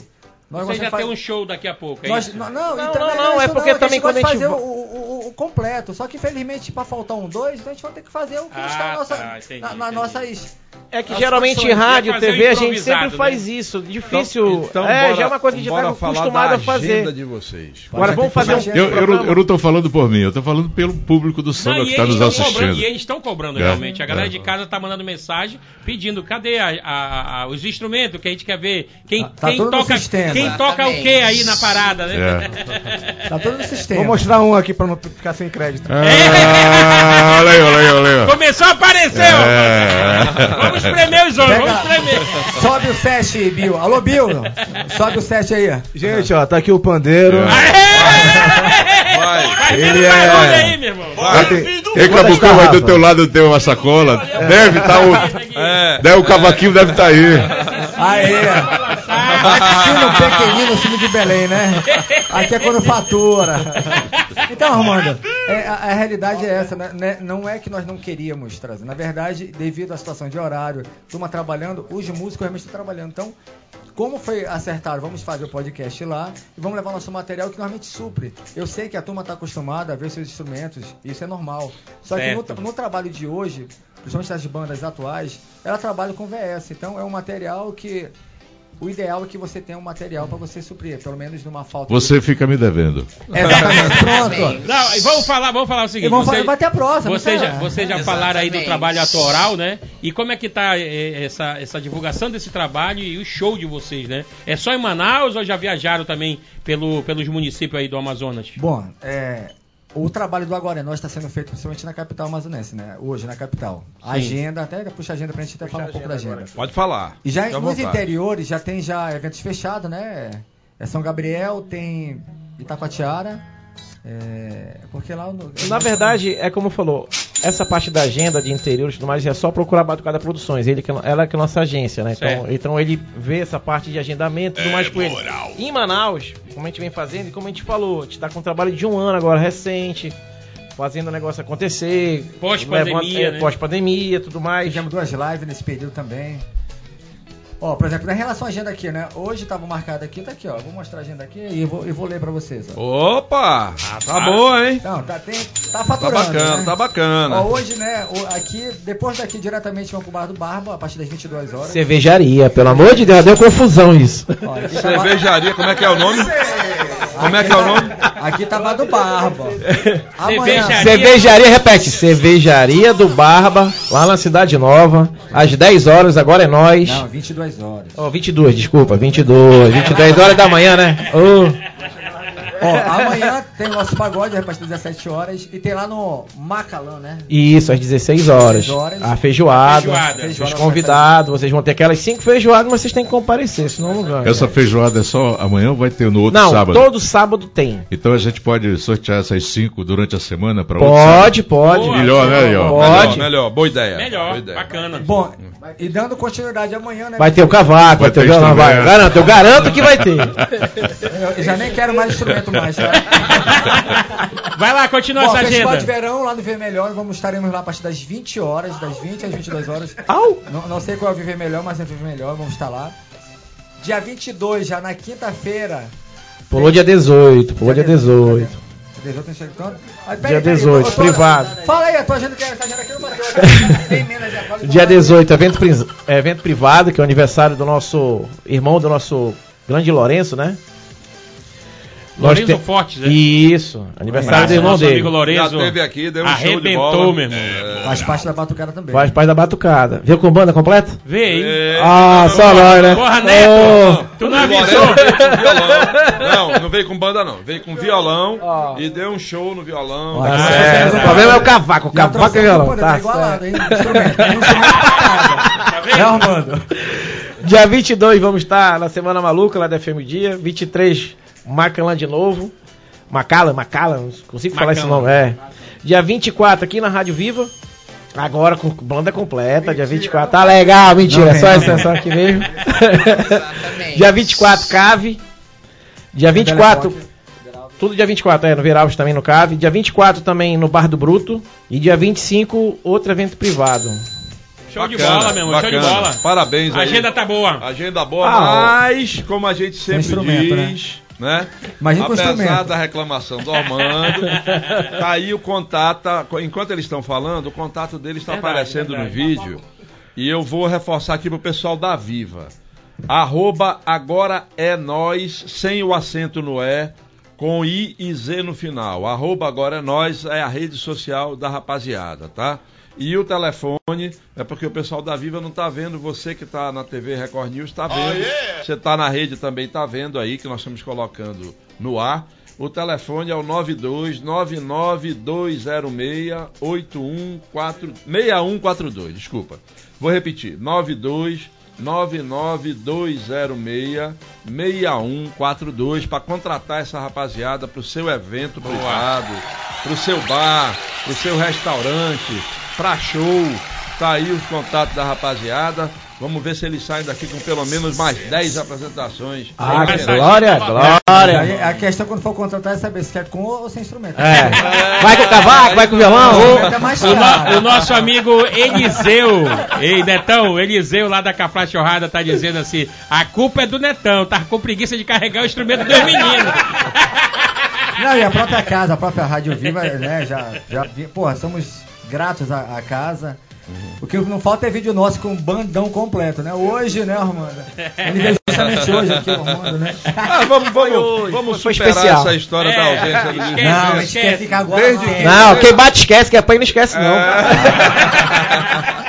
Nós Você já faz- tem um show daqui a pouco, é nós, isso? não, não, Não, e também não, não, isso é porque que também gosta quando a de gente fazer o, o- o completo. Só que infelizmente para faltar um dois, então a gente vai ter que fazer o que Ah, está na nossa, tá, entendi, na, na entendi. nossas. É que As geralmente condições, rádio, TV, a gente sempre faz né? isso. Difícil. Então, é, bora- já é uma coisa que a gente tá falar acostumado a fazer. de vocês. Agora vamos fazer um. Eu, eu, eu não tô falando por mim, eu tô falando pelo público do samba Não, que e está eles nos estão cobrando, assistindo. e eles estão cobrando É. realmente. A galera É. de casa tá mandando mensagem pedindo cadê a- a- a- os instrumentos que a gente quer ver. Quem, Tá- tá quem toca, sistema. quem toca o que aí na parada, né? É. Tá todo no sistema. Vou mostrar um aqui pra não ficar sem crédito. Ah, olha aí, olha aí, olha aí. Começou a aparecer. É. Vamos espremer os olhos, vamos espremer. Sobe o set, Bill. Alô, Bill. Sobe o set aí. Gente, ó, tá aqui o pandeiro. Aê! Vai. Vai Ele é- aí, meu irmão. Vai ter- Ei, Quantas vai do teu lado tem uma sacola. Deve estar o. É. Deve, o cavaquinho deve estar aí. Aê. Aqui no pequenino, filho de Belém, né? Aqui é quando fatura. Então, Armando, é, a, a realidade é essa, né? Né? Não é que nós não queríamos trazer. Na verdade, devido à situação de horário, turma trabalhando, os músicos realmente estão trabalhando. Então, como foi acertado, vamos fazer o podcast lá e vamos levar nosso material que normalmente supre. Eu sei que a turma está acostumada a ver seus instrumentos, isso é normal. Só que Certo. no, no trabalho de hoje, principalmente das bandas atuais, ela trabalha com VS. Então é um material que. O ideal é que você tenha um material para você suprir, pelo menos numa falta. Você fica me devendo. de... Exatamente, [laughs] pronto. Não, e vamos falar, vamos falar o seguinte. E vamos você- falar- vai ter a próxima, Você não já, você já falaram aí do trabalho autoral, né? E como é que tá eh, essa, essa divulgação desse trabalho e o show de vocês, né? É só em Manaus ou já viajaram também pelo, pelos municípios aí do Amazonas? Bom, é, o trabalho do Agora é Nós está sendo feito principalmente na capital amazonense, né? Hoje, na capital. A agenda, até puxa a agenda pra gente até falar um pouco da agenda. Pode falar. E já nos vontade. interiores já tem já eventos fechados, né? É São Gabriel, tem Itacoatiara, é, porque lá no, Na verdade, é como falou, essa parte da agenda de interiores e tudo mais é só procurar Batucada Produções. Ele que, ela que é a nossa agência, né? Então, então ele vê essa parte de agendamento e tudo mais com ele. Em Manaus, como a gente vem fazendo e como a gente falou, a gente tá com um trabalho de um ano agora, recente. fazendo o negócio acontecer. Pós-pandemia, é, né? Pós-pandemia, tudo mais. Fizemos duas lives nesse período também. Ó, por exemplo, na relação à agenda aqui, né? Hoje tava marcado aqui, tá aqui, ó. Vou mostrar a agenda aqui e vou, e vou ler pra vocês, ó. Opa! Tá boa, hein? Não, tá, tem, tá Tá faturando, bacana, né? tá bacana. Ó, hoje, né, aqui, depois daqui, diretamente vamos pro Bar do Barba, a partir das 22 horas. Cervejaria, pelo amor de Deus, deu confusão isso. Ó, tá Cervejaria, como é que é o nome? Como é que é o nome? Aqui tá Bar do Barba. Amanhã, Cervejaria. Cervejaria, repete, Cervejaria do Barba, lá na Cidade Nova, às 10 horas, agora é nós. Não, 22 horas. Ó, 22, desculpa, 22, 22 horas da manhã, né? Ô, Ó, amanhã tem o nosso pagode, das 17 horas. E tem lá no Macalã, né? Isso, às 16 horas. 16 horas. A feijoada. Feijoada. Os convidados, vocês vão ter aquelas 5 feijoadas, mas vocês têm que comparecer, senão não ganha. Essa feijoada é só amanhã ou vai ter no outro Não, sábado? todo sábado tem. Então a gente pode sortear essas cinco durante a semana para outro? Pode, pode. Boa. Melhor, né, Ió? Pode. Melhor, melhor, boa ideia. Melhor, boa ideia. bacana. Bom, e dando continuidade amanhã, né? Vai ter o cavaco, vai, Vai ter o ter violão, vai. instrumento. Garanto, eu garanto que vai ter. [laughs] Eu já nem quero mais instrumento mais, tá? [laughs] [laughs] Vai lá, continua Bom, essa Festival de agenda. Verão lá no Vermelhor, vamos estaremos lá a partir das 20 horas, das 20 às 22 horas. Au! Não, não sei qual é o Viver Melhor, mas é o Viver Melhor, vamos estar lá. Dia 22, já na quinta-feira. Pulou dia 18, pulou dia 18. 18 tá chegando. Ah, Dia 18, eu tô- privado. Fala aí, a tua agenda que essa agenda aqui não bateu. já fala. Dia 18, evento, é, evento privado, que é o aniversário do nosso irmão, do nosso grande Lourenço, né? Nós Lourenço te- Fortes, né? Isso, aniversário do irmão nosso dele. amigo Já Lourenço. teve aqui, deu um show de Arrebentou, bola. meu irmão. Faz parte da batucada também. Faz parte da batucada. Veio com banda completa? Vê aí. É, ah, não, só nós, né? Porra, Neto! Tu não avisou? Veio com violão. Não, não veio com banda não. Veio com violão Ó. e deu um show no violão. Tá Ah, certo. é. O problema é o cavaco, o Já cavaco é trouxemos violão. poder, Tá tá igualado, hein? Instrumento. Tem um. [laughs] Né, Armando? Dia 22 vamos estar na Semana Maluca, lá da FM Dia. 23, Macalã de novo. Macala, Macala, não consigo falar esse nome. É. Dia 24 aqui na Rádio Viva. Agora com banda completa, dia 24. Tá legal, mentira, Não é só não só aqui mesmo. dia 24, Cave. Dia 24, tudo dia 24, é, no Veralves também no Cave. Dia 24 também no Bar do Bruto. E dia 25, outro evento privado. Show de Bacana, bola, meu irmão. Show de bola. Parabéns A aí. agenda tá boa. Agenda boa, Ah, mas como a gente sempre diz, né? Imagina com Apesar da reclamação do Armando, tá aí o contato, tá- enquanto eles estão falando, o contato dele está Verdade, aparecendo verdade. no vídeo. E eu vou reforçar aqui pro pessoal da Viva. Arroba agora é nós, sem o acento no é, com I e Z no final. Arroba agora é nós é a rede social da rapaziada, tá? E o telefone, é porque o pessoal da Viva não tá vendo, você que tá na TV Record News tá vendo. Você tá na rede também tá vendo aí que nós estamos colocando no ar. O telefone é o 92 99206 814 6142, desculpa. Vou repetir. 92 99206 6142 para contratar essa rapaziada para o seu evento privado, para o seu bar, para o seu restaurante, para show. Tá aí os contatos da rapaziada. Vamos ver se eles saem daqui com pelo menos mais 10 apresentações. Ah, que glória, glória. A questão quando for contratar é saber se quer com ou sem instrumento. É. Vai com o cavaco, vai com o violão. O, no- o nosso amigo Eliseu, ei Netão, Eliseu lá da Cafá Chorrada tá dizendo assim: a culpa é do Netão, tá com preguiça de carregar o instrumento dos meninos. Não, e a própria casa, a própria Rádio Viva, né, já, já, porra, somos gratos à, à casa. O que não falta é vídeo nosso com um bandão completo, né? Hoje, né, Armando? [laughs] Ele veio justamente hoje aqui, Armando, né? Ah, vamos, vamos, vamos Foi superar especial. essa história da É, ausência do esquece. Não, a gente esquece. quer ficar agora. Desde não. que- Não, quem bate esquece, quem apanha não esquece não. E [laughs]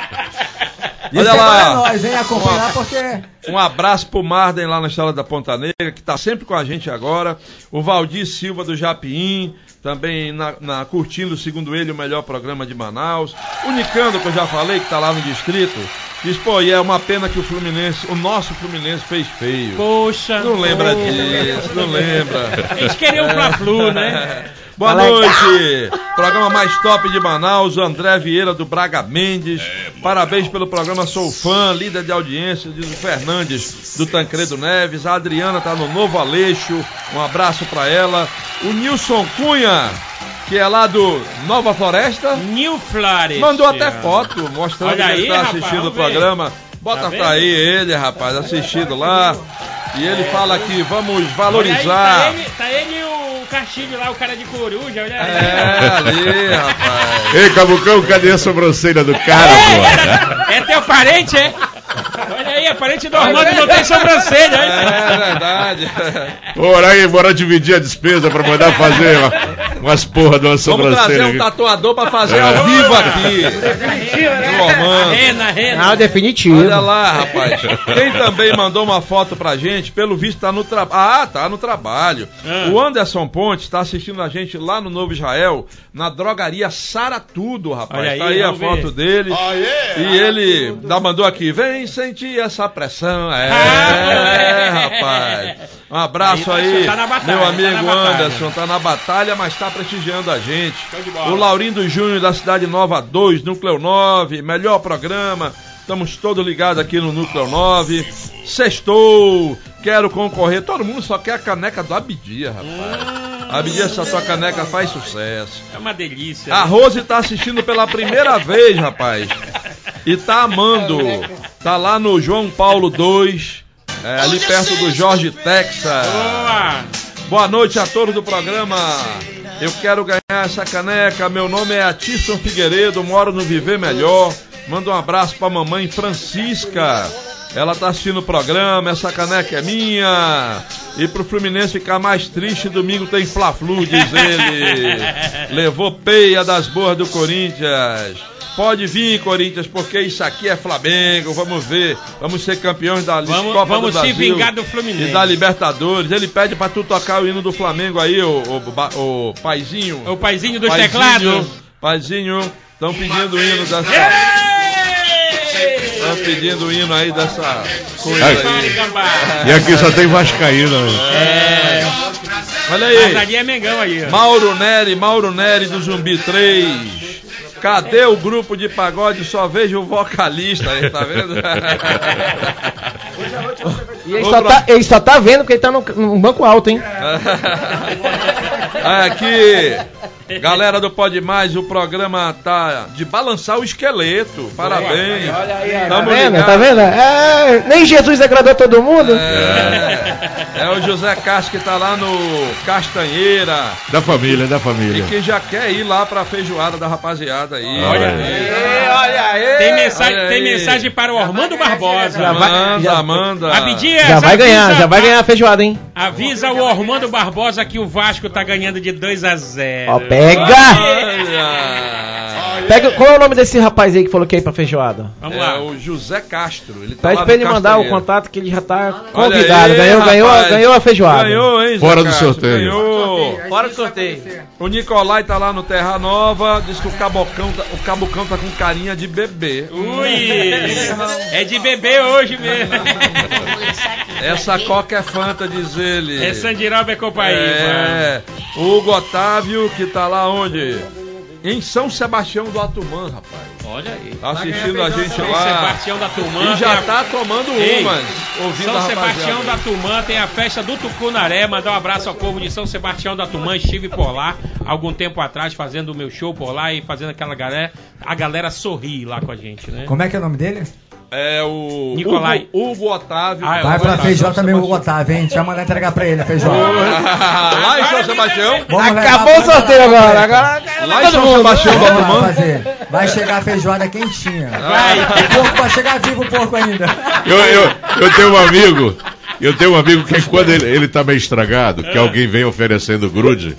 Olha é lá. pra nós, hein? Acompanhar porque. Um abraço pro Marden lá na Estrada da Ponta Negra, que tá sempre com a gente agora. O Valdir Silva do Japim, também na, na- curtindo, segundo ele, o melhor programa de Manaus. O Nicando, que eu já falei, que tá lá no distrito, diz, pô, e é uma pena que o Fluminense, o nosso Fluminense fez feio. Poxa. Não lembra poxa. disso, não lembra. Eles queriam o Fla-Flu, né? [laughs] Boa Tá legal. noite! Programa mais top de Manaus, o André Vieira do Braga Mendes. Parabéns pelo programa, sou fã, líder de audiência, diz o Fernandes do Tancredo Neves. A Adriana tá no Novo Aleixo, um abraço pra ela. O Nilson Cunha, que é lá do Nova Floresta. New Flores. Mandou até foto mostrando Olha que ele aí, tá rapaz, assistindo o programa. Bota Tá pra aí ele, rapaz, assistindo lá. E ele fala que vamos Olha aí, valorizar. tá, ele, tá ele e o Castilho lá, o cara de coruja, olha aí. É, ali, rapaz. Ei, Cabucão, cadê a sobrancelha do cara, pô? É teu parente, é? Olha aí, é parente do Armando e não tem sobrancelha. É hein? verdade. Bora aí, bora dividir a despesa pra mandar fazer uma- umas porra de uma Vamos trazer sobrancelha. um aqui. tatuador pra fazer ao vivo aqui. Do Armando. Rena, rena. Ah, definitivo. Olha lá, rapaz. Quem também mandou uma foto pra gente, pelo visto tá no trabalho. Ah, tá no trabalho. Ah. O Anderson Pontes tá assistindo a gente lá no Novo Israel, na drogaria Sara Tudo, rapaz. Olha aí, tá aí a vamos ver. foto dele. E ele ainda mandou aqui, vem sentir essa pressão. É, Ah, rapaz. Um abraço Aí aí, tá batalha, meu tá amigo batalha. Anderson, tá na batalha, mas tá prestigiando a gente. O Laurindo Júnior da Cidade Nova 2, Núcleo 9, melhor programa. Estamos todos ligados aqui no Núcleo 9. Sextou, quero concorrer. Todo mundo só quer a caneca do Abidia, rapaz. Abidia, essa tua caneca faz sucesso. É uma delícia. A Rose tá assistindo pela primeira [laughs] vez, rapaz. E tá amando. Tá lá no João Paulo 2, é, ali perto do Jorge Texas. Boa. Boa noite a todos do programa. Eu quero ganhar essa caneca. Meu nome é Atisson Figueiredo, moro no Viver Melhor. Manda um abraço pra mamãe Francisca. Ela tá assistindo o programa, essa caneca é minha. E pro Fluminense ficar mais triste, domingo tem Fla-Flu, diz ele. [laughs] Levou peia das boas do Corinthians. Pode vir, Corinthians, porque isso aqui é Flamengo. Vamos ver. Vamos ser campeões da Vamos- Copa vamos do se Brasil vingar do Fluminense. E da Libertadores. Ele pede pra tu tocar o hino do Flamengo aí, o, o, o paizinho. O paizinho dos Paizinho, teclados. Paizinho, estão pedindo o hino dessa. Estão pedindo o hino aí dessa coisa. Fale, aí. E aqui só tem Vascaína. né? É. Olha Mas aí. ali é Mengão aí. Mauro Neri, Mauro Neri do Zumbi 3. Cadê o grupo de pagode? Só vejo o vocalista aí, tá vendo? [laughs] E ele só, tá, ele só tá vendo porque ele tá no, num banco alto, hein? [laughs] Aqui, galera do Pode Mais, o programa tá de balançar o esqueleto. Parabéns. Tá Tamo vendo? ligado. Tá vendo? É, nem Jesus agradou todo mundo. É, é o José Castro que tá lá no Castanheira Da família, da e família. que já quer ir lá pra feijoada da rapaziada aí. Olha aí. Tem mensagem, Olha tem aí. mensagem para o Armando Barbosa. Já vai- Manda, já- manda. Abidias, Já vai ganhar, avisa- já vai ganhar a feijoada, hein? Avisa o Armando Barbosa que o Vasco tá ganhando de 2 a 0. Ó, pega! Pega, qual é o nome desse rapaz aí que falou que ia ir pra feijoada? Vamos É lá. o José Castro. Ele tá Pede lá pra ele mandar o contato que ele já tá convidado. aí, ganhou, ganhou, rapaz. ganhou a feijoada. Ganhou, hein, Zé Fora do Castro? sorteio. Ganhou. Fora do sorteio. O Nicolai tá lá no Terra Nova, diz que o Cabocão tá, o Cabocão tá com carinha de bebê. Ui! É de bebê hoje mesmo. Essa coca é fanta, diz ele. É Sandiroba é Copaíba. É. O Hugo Otávio, que tá lá onde? Em São Sebastião do Atumã, rapaz. Olha aí. Tá assistindo a gente São lá. Sebastião da Turmã. E já a- tá tomando Ei, umas, ouvindo São Sebastião da Turmã tem a festa do Tucunaré. Mandar um abraço ao povo de São Sebastião da Turmã. Estive por lá algum tempo atrás fazendo o meu show por lá e fazendo aquela galera. A galera sorrir lá com a gente, né? Como é que é o nome dele? É o Nicolai. Hugo, Hugo Otávio. Ah, é Vai Hugo pra feijoada também o Otávio, hein? A gente vai mandar entregar pra ele a feijoada. lá em São Sebastião. Acabou o sorteio agora. Agora Lá em São Sebastião Vamos lá fazer. Vai chegar a feijoada quentinha. Vai. O porco vai chegar vivo o porco ainda. Eu, eu, eu tenho um amigo, eu tenho um amigo que quando ele, ele tá meio estragado, que alguém vem oferecendo grude,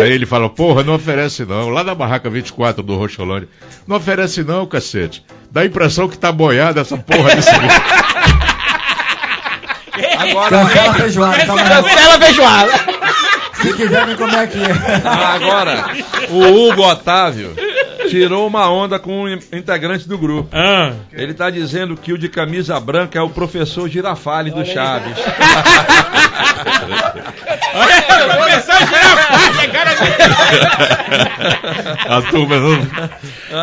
aí ele fala, porra, não oferece não. Lá na barraca 24 do Rocholândia, não oferece não, cacete. Dá a impressão que tá boiada essa porra desse. [laughs] Agora, Cancela a feijoada. Tá. Cancela a feijoada. Se quiser, vem comer aqui. agora, o Hugo Otávio, tirou uma onda com um integrante do grupo. Ah. Ele tá dizendo que o de camisa branca é o professor Girafales do Chaves. Professor Girafales, cara. A turma não.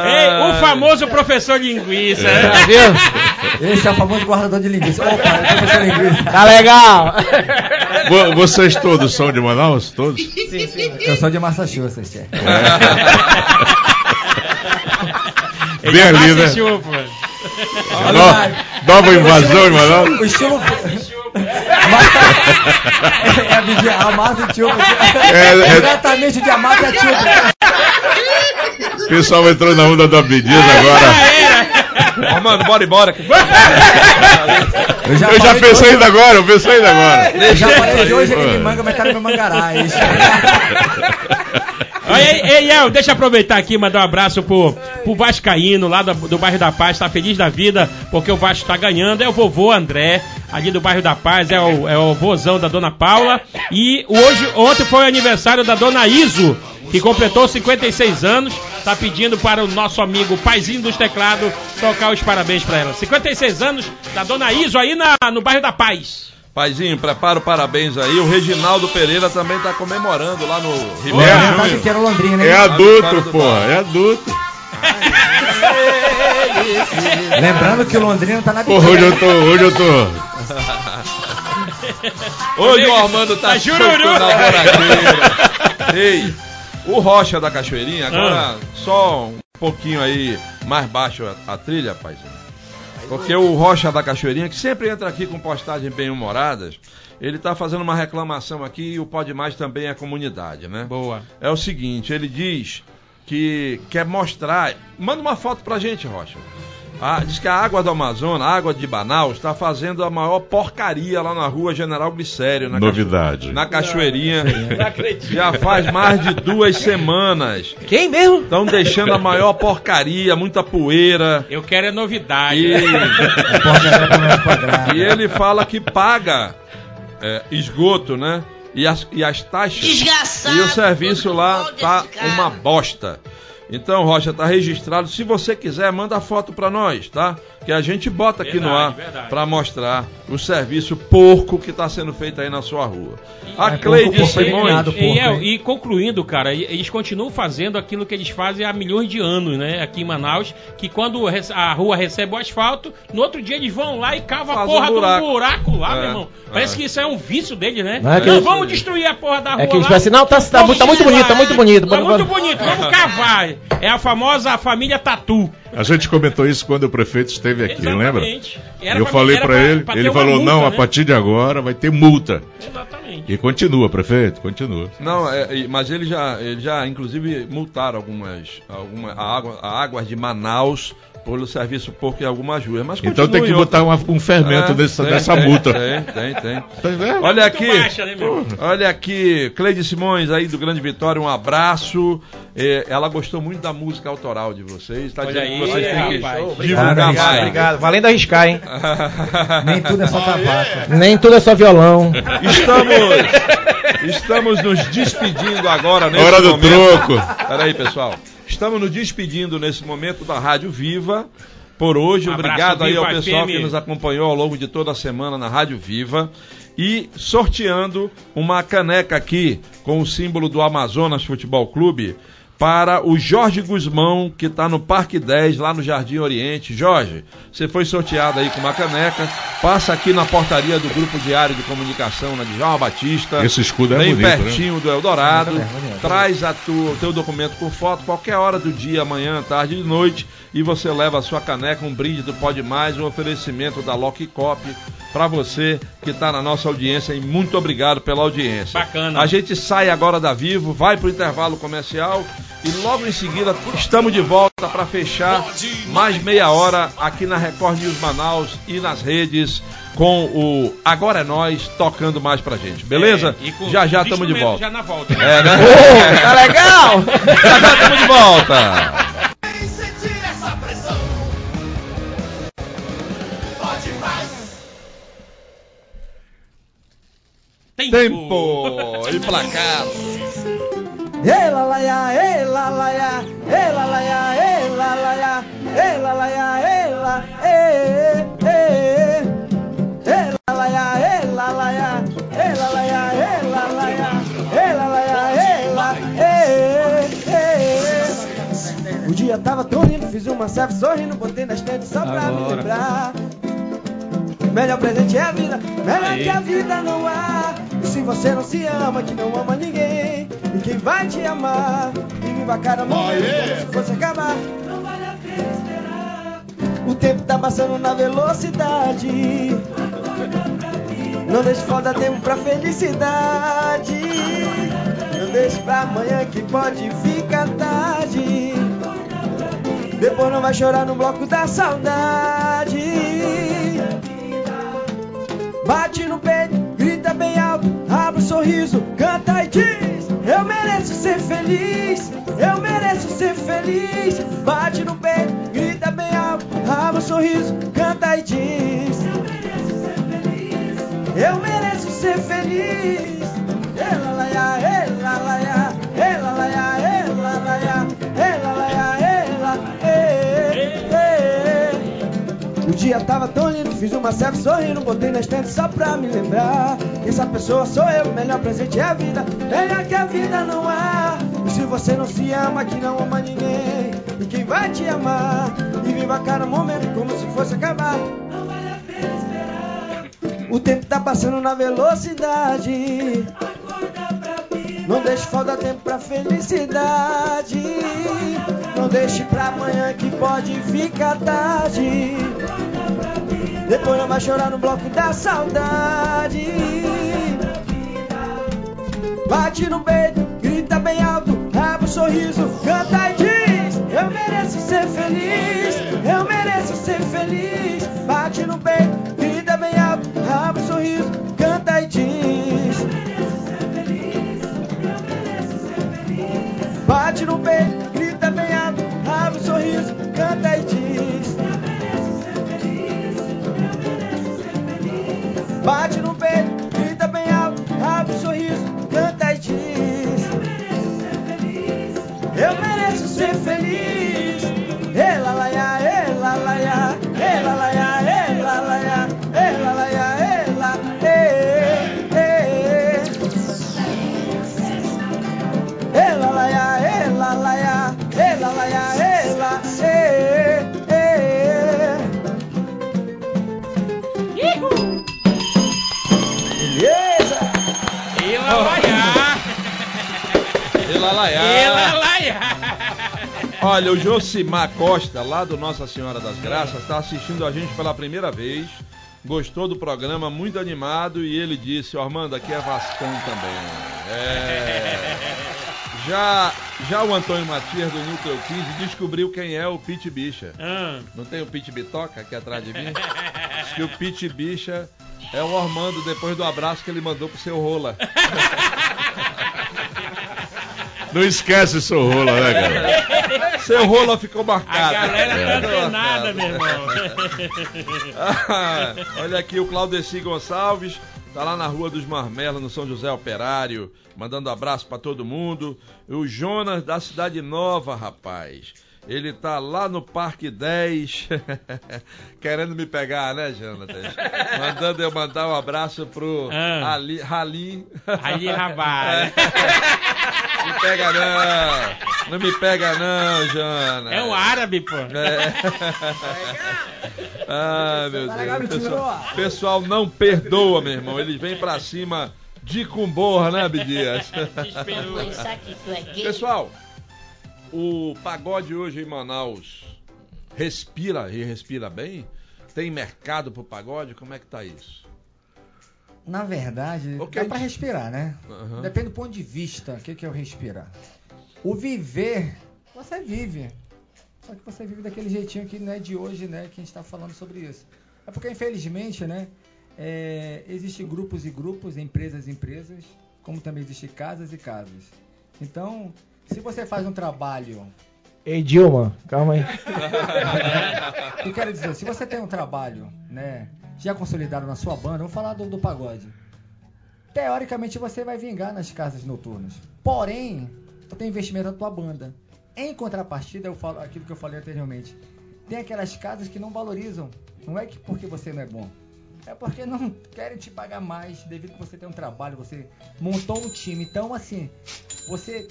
Ei, o famoso professor linguiça. né? Tá viu? Esse é o famoso guardador de linguiça. Opa, pensando em linguiça. Tá legal. Vo- Vocês todos são de Manaus? Todos? Eu sou de Massachusetts, chefe. Bem ali, né? Chupa. No- Nova invasão de Manaus? O estilo. é a Bidi- a Mata e Chupa. É, é- Exatamente de Amata e Chupa. O pessoal entrou na onda do Abdias agora. Ó, mano, bora embora. Eu já, Eu já pensei ainda agora, eu pensei ainda agora. Eu já falei de hoje aqui de manga, mas tá no meu mangará. é [laughs] isso. Ei, ei, El, deixa eu aproveitar aqui e mandar um abraço pro, pro Vascaíno, lá do, do bairro da Paz, tá feliz da vida, porque o Vasco tá ganhando. É o vovô André, ali do bairro da Paz, é o, é o vozão da dona Paula. E hoje, ontem foi o aniversário da dona Iso, que completou 56 anos. Tá pedindo para o nosso amigo Paizinho dos Teclados tocar os parabéns para ela. 56 anos da dona Iso aí na, no bairro da Paz. Paizinho, prepara o parabéns aí. O Reginaldo Pereira também tá comemorando lá no Ribeiro É, Londrina, né? É adulto, porra, é adulto. [laughs] Lembrando que o Londrina tá na Porra, hoje eu tô, hoje eu tô. Hoje o Armando tá Tá jururu. soltando a boradeira. Ei, o Rocha da Cachoeirinha, agora só um pouquinho aí mais baixo a, a trilha, paizinho. Porque o Rocha da Cachoeirinha, que sempre entra aqui com postagens bem humoradas, ele tá fazendo uma reclamação aqui e o Pode Mais também é comunidade, né? Boa. É o seguinte, ele diz que quer mostrar. Manda uma foto pra gente, Rocha. Ah, diz que a água do Amazonas, a água de Manaus, está fazendo a maior porcaria lá na rua General Glicério, na, Novidade. na Cachoeirinha. Já faz mais de duas semanas. Quem mesmo? Estão deixando a maior porcaria, muita poeira. Eu quero é novidade. E, quadrado. e ele fala que paga é, esgoto, né? E as, e as taxas. Desgraçado. E o serviço lá tá uma bosta. Então, Rocha, tá registrado. Se você quiser, manda foto pra nós, tá? Que a gente bota aqui no ar Verdade, verdade. pra mostrar o serviço porco que tá sendo feito aí na sua rua. A É, Cleide Simões. E, porco, El, hein? e concluindo, cara, e- eles continuam fazendo aquilo que eles fazem há milhões de anos, né? Aqui em Manaus, que quando a rua recebe o asfalto, no outro dia eles vão lá e cavam a Faz porra um do buraco. buraco lá, É, meu irmão. Parece é. que isso é um vício deles, né? Não Não, é que eles- vamos destruir a porra da rua É que eles lá. falam assim, não, tá- tá tá muito bonito, tá muito bonito. Tá muito bonito, vamos cavar. É a famosa família Tatu. A gente comentou isso quando o prefeito esteve aqui, lembra? Exatamente. Era Eu pra- falei era pra ele, pra ele falou: multa, não, a né? partir de agora vai ter multa. Exatamente. E continua, prefeito, continua. Não, é, mas ele já, ele já, inclusive, multaram algumas, alguma, a água, a águas de Manaus pelo serviço porco em algumas ruas. Mas Então tem que botar uma- um fermento É, dessa, tem, dessa tem, multa. Tem, tem, tem. Tá vendo? Olha aqui, baixa, né, olha aqui, Cleide Simões aí do Grande Vitória, um abraço. É, ela gostou muito da música autoral de vocês. Tá Olha dizendo aí, que vocês têm que divulgar Obrigado, mais. Obrigado. Valendo arriscar, hein? [laughs] Nem tudo é só tabaco. Nem tudo é só violão. Estamos, estamos nos despedindo agora nesse Hora do momento. troco. Peraí, pessoal. Estamos nos despedindo nesse momento da Rádio Viva. Por hoje, Um obrigado aí ao pessoal FM. que nos acompanhou ao longo de toda a semana na Rádio Viva. E sorteando uma caneca aqui com o símbolo do Amazonas Futebol Clube para o Jorge Guzmão, que está no Parque 10, lá no Jardim Oriente. Jorge, você foi sorteado aí com uma caneca. Passa aqui na portaria do Grupo Diário de Comunicação, na Djalma Batista. Esse escudo é bem bonito, né? pertinho do Eldorado. Bonito, bonito. Traz a tua, o teu documento com foto, qualquer hora do dia, amanhã, tarde e noite, e você leva a sua caneca, um brinde do Pode Mais, um oferecimento da Lock Cop para você que está na nossa audiência e muito obrigado pela audiência. Bacana. A gente sai agora da Vivo, vai para o intervalo comercial e logo em seguida estamos de volta para fechar mais meia hora aqui na Record News Manaus e nas redes com o Agora é Nós tocando mais pra gente, beleza? É, e com já já os estamos de volta. Já na volta. É, né? Ô, tá [laughs] legal! Já já estamos de volta. Tempo. Tempo e [laughs] placar. Ela laia, ela laia, ela laia, ela laia, ela laia, ela, eh, eh. Ela eh, eh. O dia tava tão lindo, fiz uma selfie sorrindo, botei na estante só pra me lembrar. Melhor presente é a vida, melhor que a vida não há. Se você não se ama, que não ama ninguém, e quem vai te amar? E me cara momento como se fosse acabar. Não vale a pena esperar. O tempo tá passando na velocidade. Não deixe falta tempo pra felicidade. Não deixe pra amanhã que pode ficar tarde. Depois não vai chorar no bloco da saudade. Bate no peito, grita bem alto, abre o sorriso, canta e diz: Eu mereço ser feliz, eu mereço ser feliz. Bate no peito, grita bem alto, abre o sorriso, canta e diz: Eu mereço ser feliz. Ela laia, ela laia, O dia tava tão lindo, fiz uma selfie sorrindo, botei na estante só pra me lembrar. Essa pessoa sou eu, o melhor presente é a vida, melhor que a vida não há. E se você não se ama, que não ama ninguém, e quem vai te amar? E viva cada momento como se fosse acabar. Não vale a pena esperar. O tempo tá passando na velocidade. Não deixe falta tempo pra felicidade. Não deixe pra amanhã que pode ficar tarde. Depois não vai chorar no bloco da saudade. Bate no peito, grita bem alto, abre o sorriso, canta e diz: Eu mereço ser feliz, eu mereço ser feliz. Bate no peito, grita bem alto, abre o sorriso, canta e diz: Bate no peito, canta e diz: Bate no peito, grita bem alto, abre o sorriso, canta e diz: Eu mereço ser feliz. Ela Olha, o Josimar Costa, lá do Nossa Senhora das Graças, está assistindo a gente pela primeira vez. Gostou do programa, muito animado, e ele disse, "Ó, Armando, aqui é Vascão também. É. [laughs] Já, já o Antônio Matias do Núcleo 15 descobriu quem é o Pit Bicha. Ah, Não tem o Pit Bitoca aqui atrás de mim? [laughs] Diz que o Pit Bicha é o Armando depois do abraço que ele mandou pro seu rola. [laughs] Não esquece seu rola, né, cara? Seu rola ficou a marcado. galera tá antenada, meu irmão. [laughs] Ah, olha aqui o Claudeci Gonçalves, tá lá na Rua dos Marmelos, no São José Operário, mandando abraço pra todo mundo. O Jonas da Cidade Nova, rapaz. Ele tá lá no Parque 10, [laughs] querendo me pegar, né, Jonatas? Mandando eu mandar um abraço pro Ah. Ali, Halim. Ali, rapaz. Me pega não, não me pega não, Jonas. É um árabe, pô. É. [laughs] Ah, meu Deus. Pessoal, pessoal não perdoa, meu irmão. Eles vêm pra cima de cumborra, né, tu é. Pessoal, o pagode hoje em Manaus respira e respira bem? Tem mercado pro pagode? Como é que tá isso? Na verdade, Ok. dá pra respirar, né? Aham. Depende do ponto de vista. O que, que é o respirar? O viver, você vive. Só que você vive daquele jeitinho que não é de hoje, né? Que a gente tá falando sobre isso. É porque, infelizmente, né? É, Existem grupos e grupos, empresas e empresas, como também existem casas e casas. Então, se você faz um trabalho Ei, Dilma, calma aí. [laughs] Eu quero dizer, se você tem um trabalho, né, já consolidado na sua banda, vamos falar do, do pagode. Teoricamente você vai vingar nas casas noturnas. Porém, tu tem investimento na tua banda. Em contrapartida, eu falo aquilo que eu falei anteriormente. Tem aquelas casas que não valorizam. Não é que porque você não é bom. É porque não querem te pagar mais devido que você tem um trabalho, você montou um time. Então, assim, você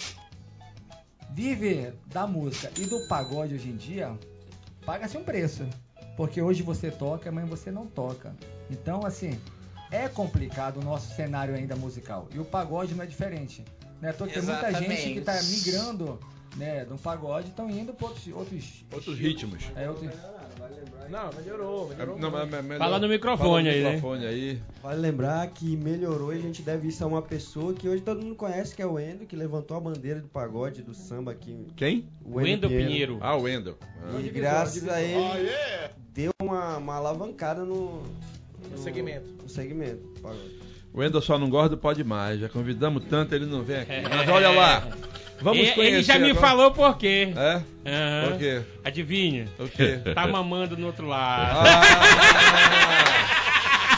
vive da música e do pagode hoje em dia, paga-se um preço. Porque hoje você toca, amanhã você não toca. Então, assim, é complicado o nosso cenário ainda musical. E o pagode não é diferente. Né? Tô, tem muita gente que está migrando né, do pagode estão indo para outros, outros, outros ritmos. É, outros... Não, melhorou, melhorou. Não, mas- mas- Fala no microfone fala no aí, né? microfone aí. Vale lembrar que melhorou e a gente deve isso a uma pessoa que hoje todo mundo conhece, que é o Endo, que levantou a bandeira do pagode, do samba aqui. Quem? O Wendel Pinheiro. Ah, o Wendel. Ah. E graças a ele deu uma, uma alavancada no, No segmento. no segmento do pagode. O Wendel só não gosta do Pode Mais. Já convidamos tanto, ele não vem aqui. [laughs] Mas olha lá. Vamos E- conhecer ele já me agora- falou por quê. É? Aham. Por quê? Adivinha? O quê? Tá mamando no outro lado. Ah,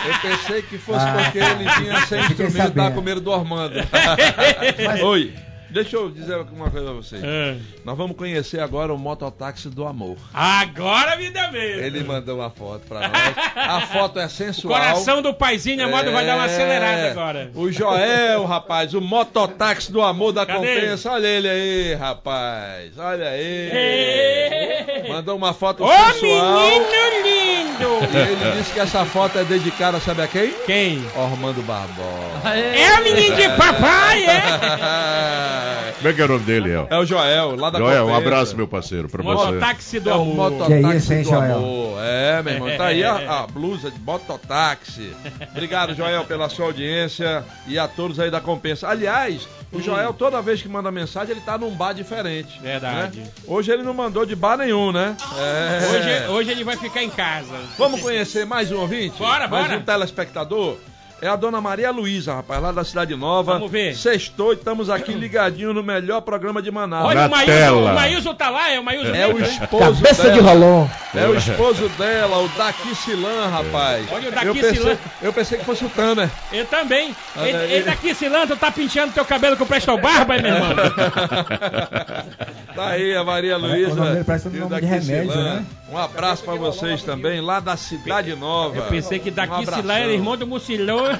eu pensei que fosse porque ele vinha sem instrumento e tava com medo do Ormando. [laughs] Oi, deixa eu dizer uma coisa pra você. Ah. Nós vamos conhecer agora o mototáxi do amor. Agora me deu mesmo. Ele mandou uma foto pra nós. A foto é O sensual. coração do paizinho, a moto vai dar uma É. acelerada agora. O Joel, rapaz, o mototáxi do amor da Cadê? compensa. Olha ele aí, rapaz. Olha aí. Mandou uma foto Ô sensual. menino E lindo! ele disse que essa foto é dedicada, sabe a quem? Quem? Ormando Barbosa. É o menino de papai, é? [laughs] Como é que é o nome dele, El? É o Joel, lá da Joel, um abraço, meu parceiro, pra você. Mototáxi do É o amor. mototáxi Que é isso, hein, do Joel? amor. É, meu irmão. Tá aí a, a [laughs] blusa de mototáxi. Obrigado, Joel, pela sua audiência e a todos aí da Compensa. Aliás, o Joel, toda vez que manda mensagem, ele tá num bar diferente. Verdade. né? Hoje ele não mandou de bar nenhum, né? É. Hoje, hoje ele vai ficar em casa. Vamos conhecer mais um ouvinte? Bora, mais bora. um telespectador? É a dona Maria Luísa, rapaz, lá da Cidade Nova. Vamos ver. Sextou e estamos aqui ligadinho no melhor programa de Manaus. Olha Na o Maílson, o Maílson tá lá, é o Maílson É o né? esposo Cabeça dela. de rolão. É o esposo dela, o Daqui Silan, rapaz. Olha o Daqui eu pensei, Silan. Eu pensei que fosse o Tanner. Eu também. Olha Ele, ele daqui, Cilanto, tá penteando teu cabelo com Presto Barba, hein, meu irmão? [laughs] tá aí a Maria O Luísa. nome dele parece um e o nome de remédio, Silan. né? Um abraço pra vocês também, lá da Cidade Nova. Eu pensei que Um daqui abração. Cilan era irmão do Mucilão. [laughs]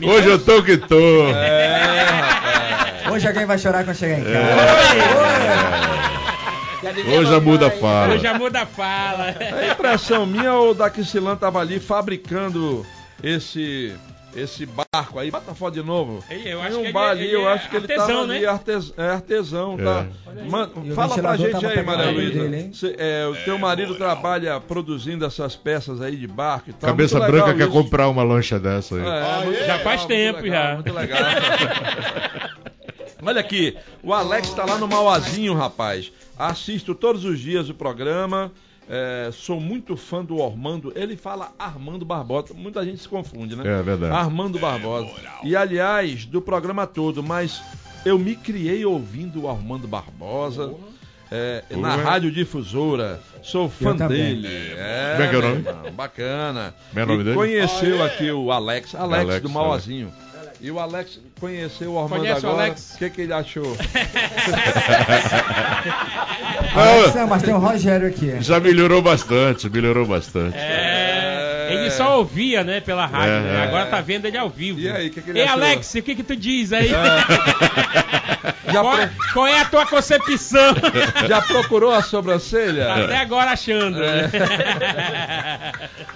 Hoje eu tô que tô. É, rapaz. Hoje alguém vai chorar quando chegar em casa. Hoje a muda fala. Eu já muda a fala. É impressão minha ou o Daqui Silan tava ali fabricando esse esse barco aí. Bota foto de novo. Eu Tem acho um que ele- bar ali, eu é acho que ele artesão, tava né? ali, artes- é artesão, tá? Man- E o fala pra gente aí, Maria Luísa. é, o teu marido trabalha produzindo essas peças aí de barco e tal. Cabeça Muito legal branca quer isso. comprar uma lancha dessa aí. É, muito Já faz muito tempo, legal, já. Muito legal. [laughs] Olha aqui, o Alex tá lá no Mauazinho, rapaz. Assisto todos os dias o programa. É, sou muito fã do Armando. Ele fala Armando Barbosa. Muita gente se confunde, né? É verdade. Armando Barbosa. E aliás, do programa todo, mas eu me criei ouvindo o Armando Barbosa. é, na. Rádio Difusora, sou fã dele. É, Como é que é o meu nome? irmão, Bacana. É o nome E dele? Conheceu aqui o Alex, Alex, Alex, do Mauazinho. E o Alex conheceu o Armando Conhece o agora. Alex? O que, que ele achou? [laughs] Alex, Não, mas tem o Rogério aqui. já melhorou bastante, melhorou bastante. É, ele só ouvia, né, pela rádio, É, né? é. Agora tá vendo ele ao vivo. E aí, o que que ele Ei, achou? Alex, o que que tu diz aí? [laughs] Já, qual, pro- qual é a tua concepção? [laughs] já procurou a sobrancelha? Até agora achando. né?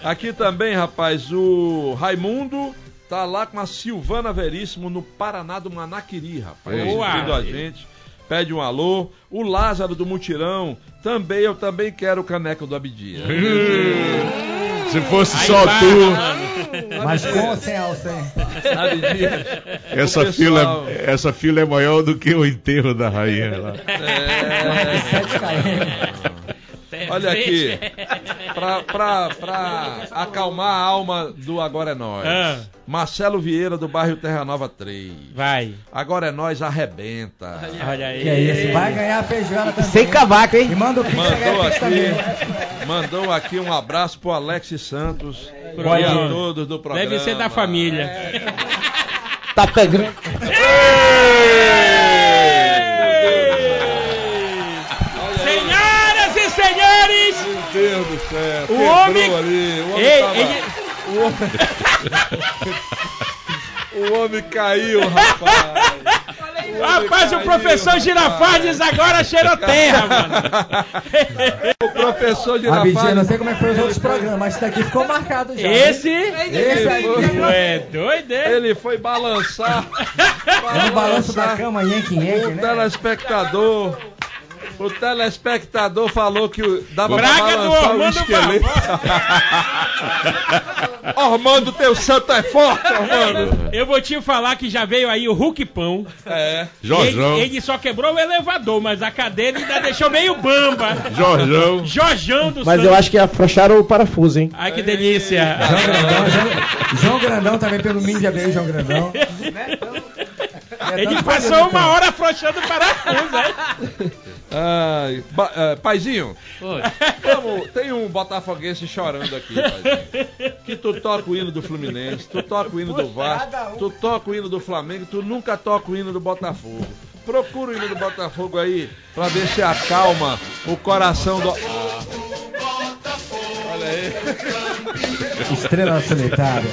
Aqui também, rapaz, o Raimundo tá lá com a Silvana Veríssimo no Paraná do Manaquiri, rapaz. Boa! A gente. Pede um alô. O Lázaro do Mutirão. Também, eu também quero o caneco do Abdias. Se fosse Aí só vai, tu, mano. Mas com ou sem alça, hein? Essa pessoal- fila, essa fila é maior do que o enterro da rainha lá. É... 7 [laughs] km. Olha aqui, pra, pra, pra acalmar a alma do Agora é Nós. Ah. Marcelo Vieira, do bairro Terra Nova 3. Vai. Agora é Nós, arrebenta. Olha aí. Que é isso? Vai ganhar a feijoada também. Sem cavaco, hein? E manda o Pix, Mandou aqui, mandou aqui um abraço pro Alex Santos e Pode. a todos do programa. Deve ser da família. Tá pegando. [laughs] Senhoras e senhores, Meu Deus do céu. O quebrou homem- ali. O homem, Ei, tava- ele- o homem... o homem caiu, rapaz. O homem rapaz, o caiu, professor rapaz. Girafales agora cheirou terra, mano. O professor Bitinha, não sei como é que foi os outros programas, mas isso daqui ficou marcado já. Esse, Esse aí. foi- é doido, é? Ele foi balançar. É no balanço da cama, Yankee Yankee, O né? telespectador. O telespectador falou que o- dava pra Braga do balançar o Ormando esqueleto. [laughs] Ormando, teu santo é forte, Ormando. Eu vou te falar que já veio aí o Hulk Pão. É. Jorjão. Ele, ele só quebrou o elevador, mas a cadeira ainda deixou meio bamba. Jorjão. Jorjão do Mas Santos. eu acho que afrouxaram o parafuso, hein? Ai, que delícia. João Grandão, João, João Grandão também pelo mídia veio, João Grandão. Ele passou uma hora afrouxando o parafuso, né? Ai, ba- eh, paizinho, vamos, [laughs] tem um botafoguense chorando aqui, paizinho. Que tu toca o hino do Fluminense, tu toca o hino do Vasco, tu toca o hino do Flamengo, tu nunca toca o hino do Botafogo. Procura o hino do Botafogo aí, pra ver se acalma o coração do... Ah. Olha aí. Estrela solitária.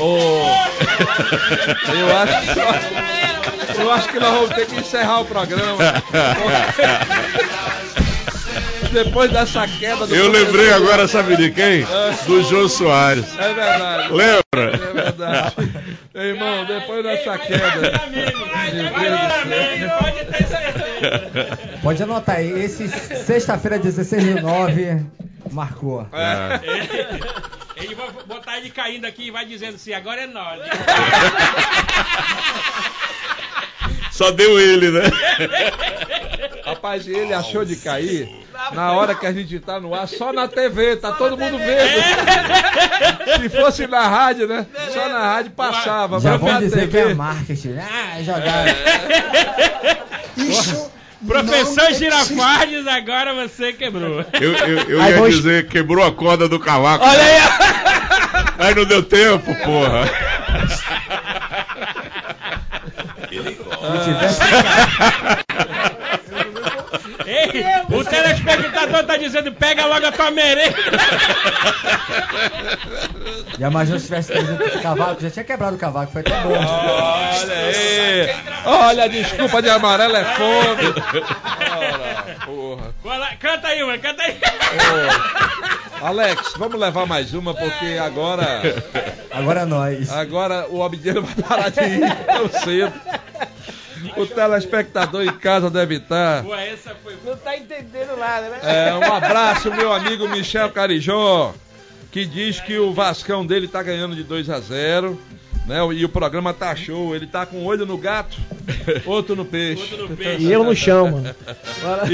Ô, eu acho que eu acho que nós vamos ter que encerrar o programa. [laughs] Depois dessa queda do Eu lembrei agora, sabe de quem? É. Do Jô Soares. É verdade. Lembra? É verdade. Irmão, depois dessa queda. Deus do céu. Pode ter certeza. Pode anotar aí, esse sexta-feira, 16 de 9, marcou. É. Ele vai botar ele caindo aqui e vai dizendo assim, agora é nós. Só deu ele, né? Rapaz, ele achou de cair na hora que a gente tá no ar, só na TV, tá todo mundo vendo. Se fosse na rádio, né? Só na rádio passava. Já mas vão na dizer que é TV. marketing. Ah, jogar. [laughs] Isso Professor Girafardes, agora você quebrou. Eu, eu, eu ia vou- dizer, quebrou a corda do cavaco. Olha aí! Aí não deu tempo, [laughs] porra. Se tivesse Ei, o telespectador tá dizendo, pega logo a tua merenda. Já imaginou se tivesse o cavaco? Já tinha quebrado o cavaco, foi até bom. Olha aí! Olha, a desculpa de amarelo é fome! Ora, porra. Canta aí, mano, canta aí. Alex, vamos levar mais uma porque agora. Agora é nós. Agora o obdiano vai parar de ir tão cedo. O telespectador em casa deve estar. Pô, essa foi... Não tá entendendo nada, né? É, um abraço, meu amigo Michel Carijó, que diz que o Vascão dele tá ganhando de 2 a 0 né? E o programa tá show. Ele tá com um olho no gato, [laughs] outro no peixe. Outro no peixe. E eu no chão, mano.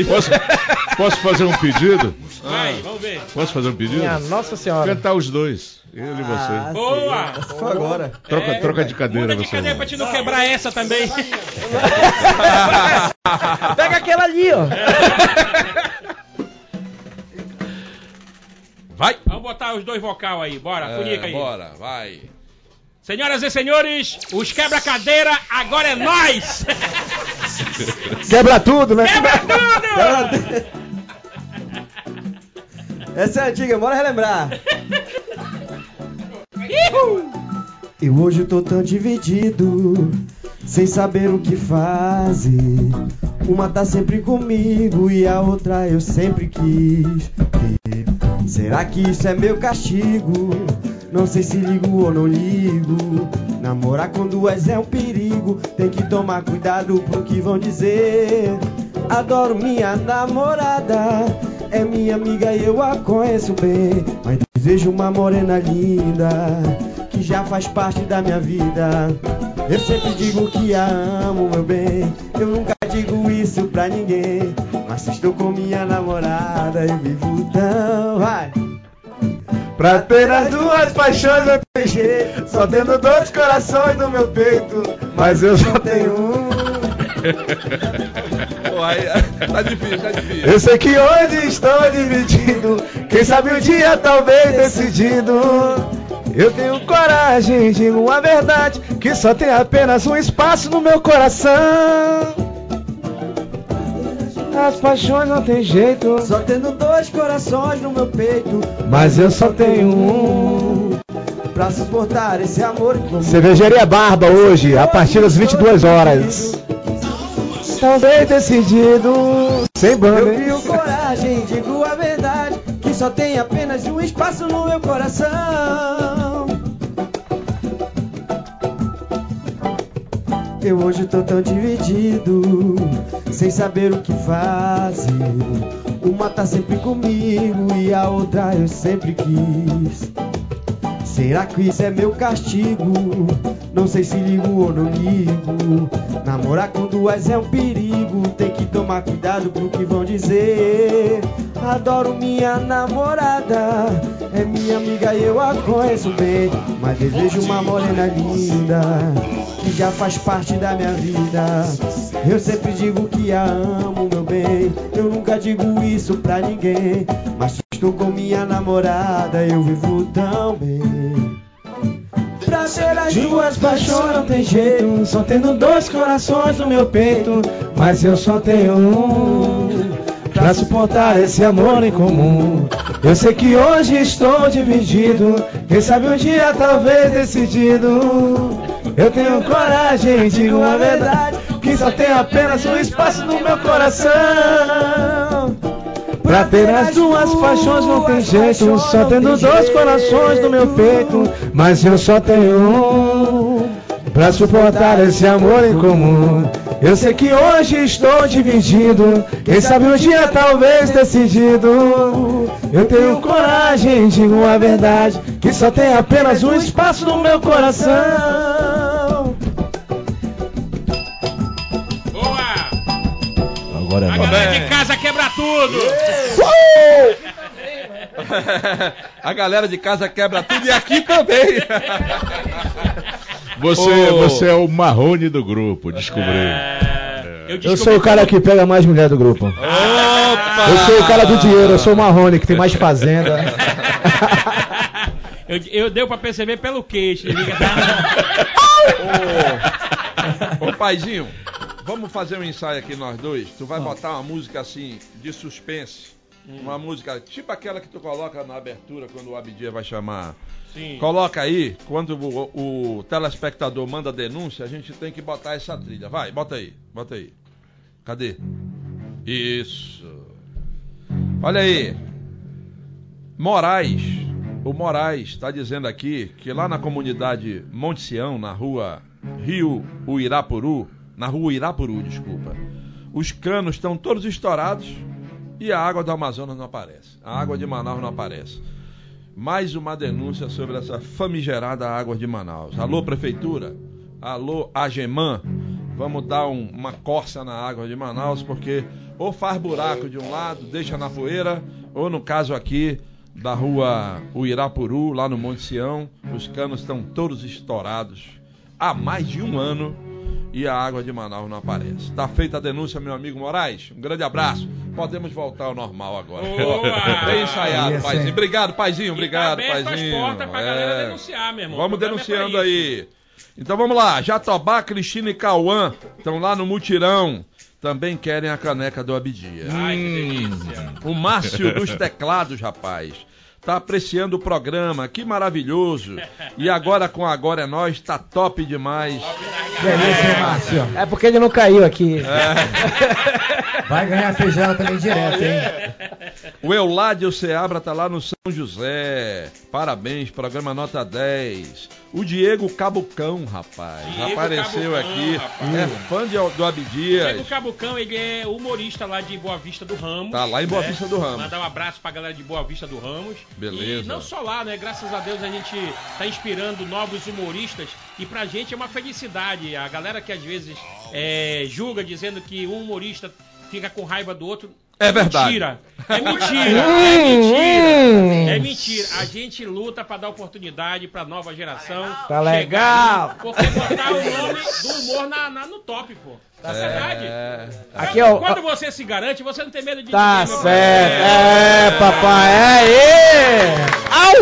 Posso, posso fazer um pedido? [laughs] Vai, vamos ver. Posso fazer um pedido? Minha Nossa Senhora. Cantar os dois. Ele e você. Boa! Foi agora. Troca, É, troca de cadeira, Muda de você. cadeira pra te não quebrar essa também. [laughs] Pega aquela ali, ó. Vai! Vamos botar os dois vocal aí, bora, É, funica aí. bora, vai. Senhoras e senhores, os quebra-cadeira, agora é nós! [laughs] Quebra tudo, né? Quebra tudo! Essa é antiga, bora relembrar. Eu hoje tô tão dividido, sem saber o que fazer. Uma tá sempre comigo e a outra eu sempre quis ter. Será que isso é meu castigo? Não sei se ligo ou não ligo. Namorar com duas é um perigo. Tem que tomar cuidado pro que vão dizer. Adoro minha namorada. É minha amiga e eu a conheço bem. Mas desejo uma morena linda. Que já faz parte da minha vida. Eu sempre digo que a amo, meu bem. Eu nunca digo isso pra ninguém. Mas se estou com minha namorada, eu vivo tão. Vai! Pra ter as duas paixões eu fechei Só tendo dois corações no meu peito Mas eu só tenho um Pô, aí, [laughs] tá difícil, tá difícil. Eu sei que hoje estou dividido Quem sabe um dia talvez decidido Eu tenho coragem, digo a verdade, que só tem apenas um espaço no meu coração. As paixões não tem jeito, Só tendo dois corações no meu peito mas eu só tenho um. Pra suportar esse amor que Cervejaria Barba hoje, a partir das 22 horas. Talvez decidido, sem banda. Eu crio coragem, digo a verdade, que só tem apenas um espaço no meu coração. Eu hoje tô tão dividido, sem saber o que fazer. Uma tá sempre comigo e a outra eu sempre quis. Será que isso é meu castigo? Não sei se ligo ou não ligo. Namorar com duas é um perigo. Tem que tomar cuidado pro que vão dizer. Adoro minha namorada, é minha amiga e eu a conheço bem. Mas desejo uma morena linda, que já faz parte da minha vida. Eu sempre digo que a amo, meu bem. Eu nunca digo isso pra ninguém. Mas estou com minha namorada, eu vivo tão bem. Pra ter as duas paixões não tem jeito. Só tendo dois corações no meu peito, mas eu só tenho um. Pra suportar esse amor em comum. Eu sei que hoje estou dividido. Quem sabe um dia talvez decidido. Eu tenho coragem, digo a verdade. Que só tem apenas um espaço no meu coração. Pra ter as duas paixões não tem jeito. Só tendo dois corações no meu peito, mas eu só tenho um. Pra suportar esse amor em comum. Eu sei que hoje estou dividido. Quem sabe um dia talvez decidido. Eu tenho coragem, digo a verdade. Que só tem apenas um espaço no meu coração. Boa! Agora A galera de casa quebra tudo! [laughs] A galera de casa quebra tudo e aqui também. [laughs] Você, Ô. você é o marrone do grupo, descobri. É, eu, Eu sou o cara que pega mais mulher do grupo. Opa! Eu sou o cara do dinheiro, eu sou o Marrone, que tem mais fazenda. [laughs] eu, eu deu pra perceber pelo queixo. Ô, ô paizinho, vamos fazer um ensaio aqui nós dois. Tu vai botar uma música assim de suspense. Uma música tipo aquela que tu coloca na abertura quando o Abdia vai chamar. Sim. Coloca aí, quando o, o telespectador manda denúncia, a gente tem que botar essa trilha. Vai, bota aí, bota aí. Cadê? Isso. Olha aí. Moraes, o Moraes está dizendo aqui que lá na comunidade Monte Sião, na rua Rio Uirapuru, na rua Irapuru, desculpa, os canos estão todos estourados e a água do Amazonas não aparece. A água de Manaus não aparece. Mais uma denúncia sobre essa famigerada água de Manaus. Alô, prefeitura? Alô, Ageman? Vamos dar um- uma corça na água de Manaus, porque ou faz buraco de um lado, deixa na poeira, ou no caso aqui da rua Uirapuru, lá no Monte Sião, os canos estão todos estourados há mais de um ano e a água de Manaus não aparece. Tá feita a denúncia, meu amigo Moraes. Um grande abraço. Podemos voltar ao normal agora. Boa! Bem [laughs] ensaiado, Isso, paizinho. Obrigado, paizinho. E Obrigado, tá aberto as paizinho. portas pra É. galera denunciar, meu irmão. Vamos é denunciando pra aí. Então vamos lá. Jatobá, Cristina e Cauã estão lá no mutirão. Também querem a caneca do Abidia. Ai, que delícia. O Márcio dos teclados, rapaz. Tá apreciando o programa, que maravilhoso. E agora com Agora é Nós, tá top demais. Delícia, Márcio? É porque ele não caiu aqui. Vai ganhar feijão também direto, hein? O Euládio Seabra tá lá no São José. Parabéns, programa nota 10. O Diego Cabucão, rapaz. Diego apareceu Cabucão, aqui. rapaz. É fã de, do Abdias. Diego Cabucão, ele é humorista lá de Boa Vista do Ramos. Tá lá em Boa né? Vista do Ramos. Mandar um abraço pra galera de Boa Vista do Ramos. Beleza. E não só lá, né? Graças a Deus a gente tá inspirando novos humoristas. E pra gente é uma felicidade. A galera que às vezes é, julga dizendo que um humorista fica com raiva do outro. É verdade. Mentira. É [laughs] mentira. é mentira. É mentira. A gente luta pra dar oportunidade pra nova geração. Tá chegar legal. aí, Porque botar o nome do humor na, na- no top, pô. Tá verdade? É. Aqui, quando, ó, quando você se garante, você não tem medo de Tá ninguém, certo. É, papai. É, é. Au!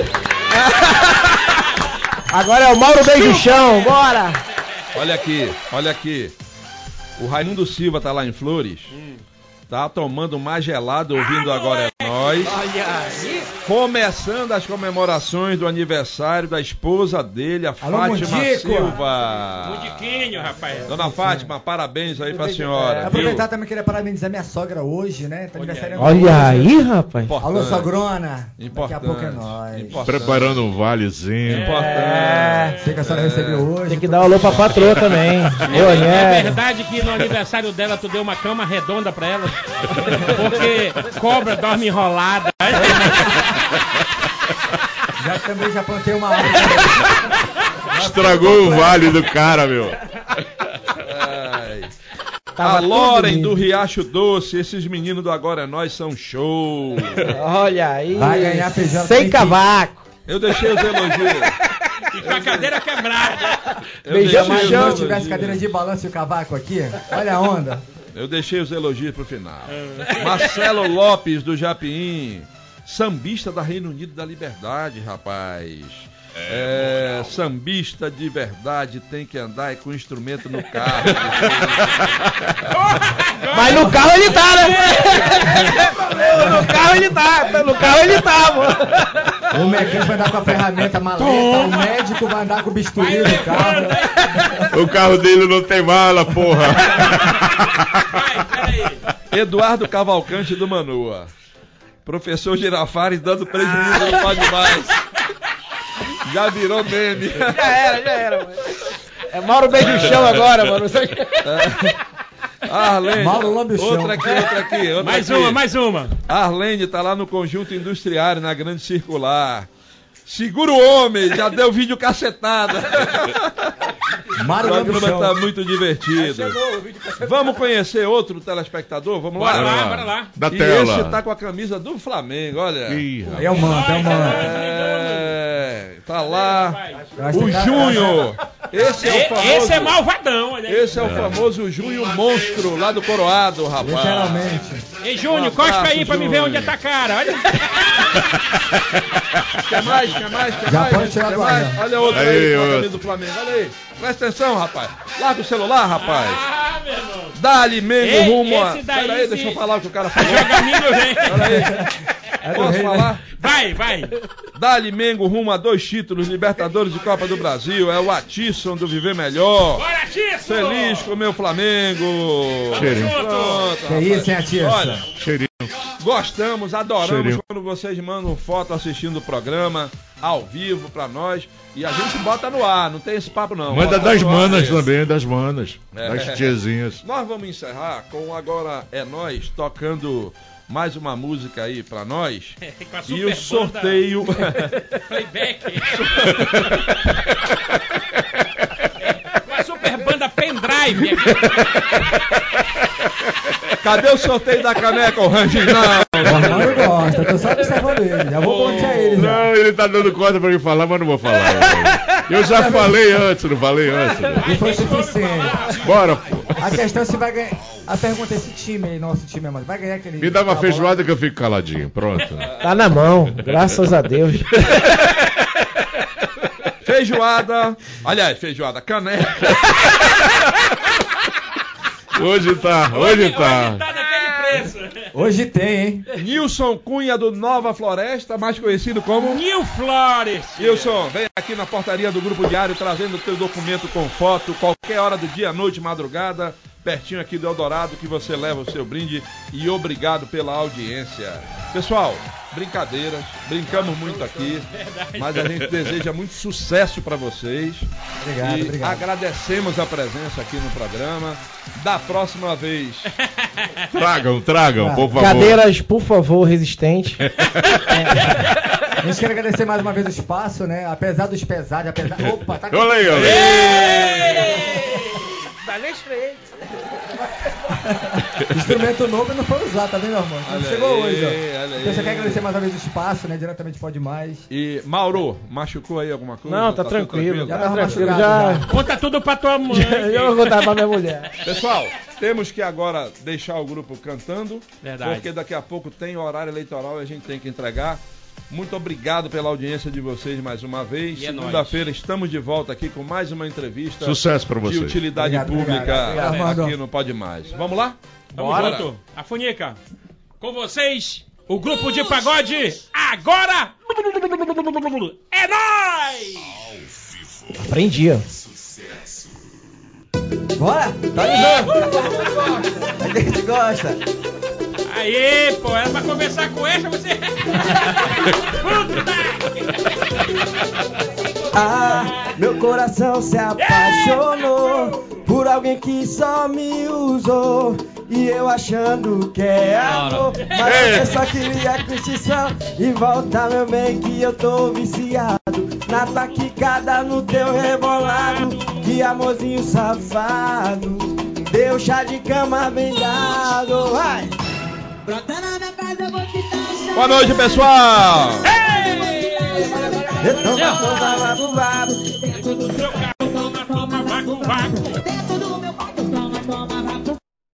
[laughs] Agora é o Mauro Beijo Chão, bora! Olha aqui, olha aqui. O Raimundo Silva tá lá em Flores. Tá tomando mais gelado, ouvindo agora é nós. Olha aí! Começando as comemorações do aniversário da esposa dele, a Alô, Fátima Mundico. Silva. Mundiquinho, rapaz. Dona Fátima, parabéns aí pra É, senhora. viu? Aproveitar também queria parabenizar minha sogra hoje, né? Tá aniversariando Olha hoje. aí, rapaz! Importante. Alô, sogrona. Daqui a Importante. pouco é nóis. Importante. Preparando um valezinho. Importante. Sei que a senhora recebeu hoje. Tem que dar um alô pra patroa também. [laughs] É né? verdade que no aniversário dela tu deu uma cama redonda pra ela? Porque cobra dorme enrolada. Já também já plantei uma árvore. Estragou o vale do cara, meu. Ai. Tava a Loren do. Riacho Doce, esses meninos do Agora é Nós são show. Olha aí! Vai ganhar feijão Sem cavaco! Eu deixei os elogios. E com a cadeira quebrada. Beijão. Se eu tivesse cadeira de balanço e o cavaco aqui, olha a onda. Eu deixei os elogios pro final. Marcelo Lopes do Japim, sambista da Reino Unido da Liberdade, rapaz. É, sambista de verdade tem que andar com instrumento no carro. [laughs] Mas no carro ele tá, né? no carro ele tá, no carro ele tá, mano. O mecânico vai andar com a ferramenta maleta, o médico vai andar com o bisturi no carro. O carro dele não tem mala, porra. Vai, peraí. Eduardo Cavalcante do Manoa. Professor Girafares dando prejuízo não pode mais. Já virou meme. Já era, já era, mano. É Mauro Beijo Chão agora, mano. Arlene. Mauro lambe o chão. Outra aqui, outra aqui. Outra [laughs] Mais aqui. uma, mais uma. Arlene tá lá no conjunto industriário, na Grande Circular. Segura o homem, já deu vídeo cacetada. [laughs] Mário o programa chão. tá muito divertido. Vamos conhecer outro telespectador? Vamos Bora lá? lá, bora lá. Da e tela. esse tá com a camisa do Flamengo, olha. Ih. É o manto, é o manto. É, tá lá. O tá- Júnior. Esse é o famoso. Esse é malvadão, olha aí. Esse é o famoso Júnior Monstro lá do Coroado, rapaz. Literalmente. Ei, Júnior, Um cospe aí pra me ver Júnior. onde é tua cara. Olha. [laughs] Quer mais? Quer mais? Quer Já mais? pode tirar Quer mais? Olha outro Aí, aí, do Flamengo. Olha aí. Presta atenção, rapaz. Larga o celular, rapaz. Ah, meu irmão. Dá-lhe Mengo Ei, rumo a... esse daí Pera aí, se- deixa eu falar o que o cara falou. Joga milho, vem. Olha aí. É Posso rei, né? falar? Vai, vai. Dá-lhe Mengo rumo a dois títulos, Libertadores e Copa do Brasil. É o Atisson do Viver Melhor. Bora, Tisso. Feliz com o meu Flamengo. Cheirinho. Pronto, Que rapaz. isso, hein, Atisson? Olha, Cheirinho. Gostamos, adoramos Cheirinho. quando vocês mandam foto assistindo o programa ao vivo pra nós e a gente bota no ar, não tem esse papo não. Manda Bota das manas mesmo. também, das manas. É. Das tiazinhas. [laughs] Nós vamos encerrar com agora é nós tocando mais uma música aí pra nós [laughs] Com a e o sorteio [laughs] Playback. Com a super pendrive. [laughs] Cadê o sorteio da caneca, o Rangis? Não. O Armando gosta, tô só observando ele. Já vou pontear ele já. Não, ele tá dando corda pra mim falar, mas não vou falar. Eu já falei antes, não falei antes. E foi suficiente. Bora, pô. A questão é se vai ganhar. A pergunta é esse time aí, nosso time, mano. Vai ganhar aquele. Me dá uma feijoada que eu fico caladinho. Pronto. Tá na mão, graças a Deus. [laughs] Feijoada. Aliás, feijoada, caneca. [laughs] Hoje tá, hoje tá. Tá naquele preço. Hoje tem, hein? Nilson Cunha do Nova Floresta, mais conhecido como New Flores. Wilson, vem aqui na portaria do Grupo Diário trazendo o teu documento com foto, qualquer hora do dia, noite, madrugada, pertinho aqui do Eldorado, que você leva o seu brinde e obrigado pela audiência. Pessoal, brincadeiras, brincamos muito aqui, mas a gente deseja muito sucesso para vocês. Obrigado, e obrigado. agradecemos a presença aqui no programa. Da próxima vez, [laughs] Tragam, tragam, por favor. Cadeiras, por favor, resistente. A [laughs] gente quer agradecer mais uma vez o espaço, né? Apesar dos pesares, apesar. [laughs] Opa, tá Olha aí, olha [laughs] aí. Instrumento novo e não foi usado, tá vendo, irmão? Olha Chegou aí, hoje, ó. Então você quer agradecer mais uma vez o espaço, né? Diretamente pode mais. e Mauro, machucou aí alguma coisa? Não, tá tudo tranquilo. Já Tá tranquilo. machucado Já, Conta tudo pra tua mãe. já vou contar pra minha mulher. Pessoal, temos que agora deixar o grupo cantando, Verdade. porque daqui a pouco tem horário eleitoral e a gente tem que entregar. Muito obrigado pela audiência de vocês mais uma vez. E é Segunda-feira estamos de volta aqui com mais uma entrevista Sucesso pra de vocês. utilidade Obrigado, pública obrigado, obrigado, aqui no Pode Mais. Vamos lá? Tamo Bora. junto. A Funica. Com vocês, o grupo de pagode agora é nóis! Aprendi, ó. Bora! Tá ligado? [laughs] A gente gosta. Aí, pô, era pra conversar com essa, você. [laughs] Ah, meu coração se apaixonou por alguém que só me usou. E eu achando que é amor, mas eu só queria curtição. E volta, meu bem, que eu tô viciado na tua quicada, no teu rebolado. Que amorzinho safado, deu chá de cama bem dado. Vai! Boa noite, pessoal! Eu tô babado, babado. Seu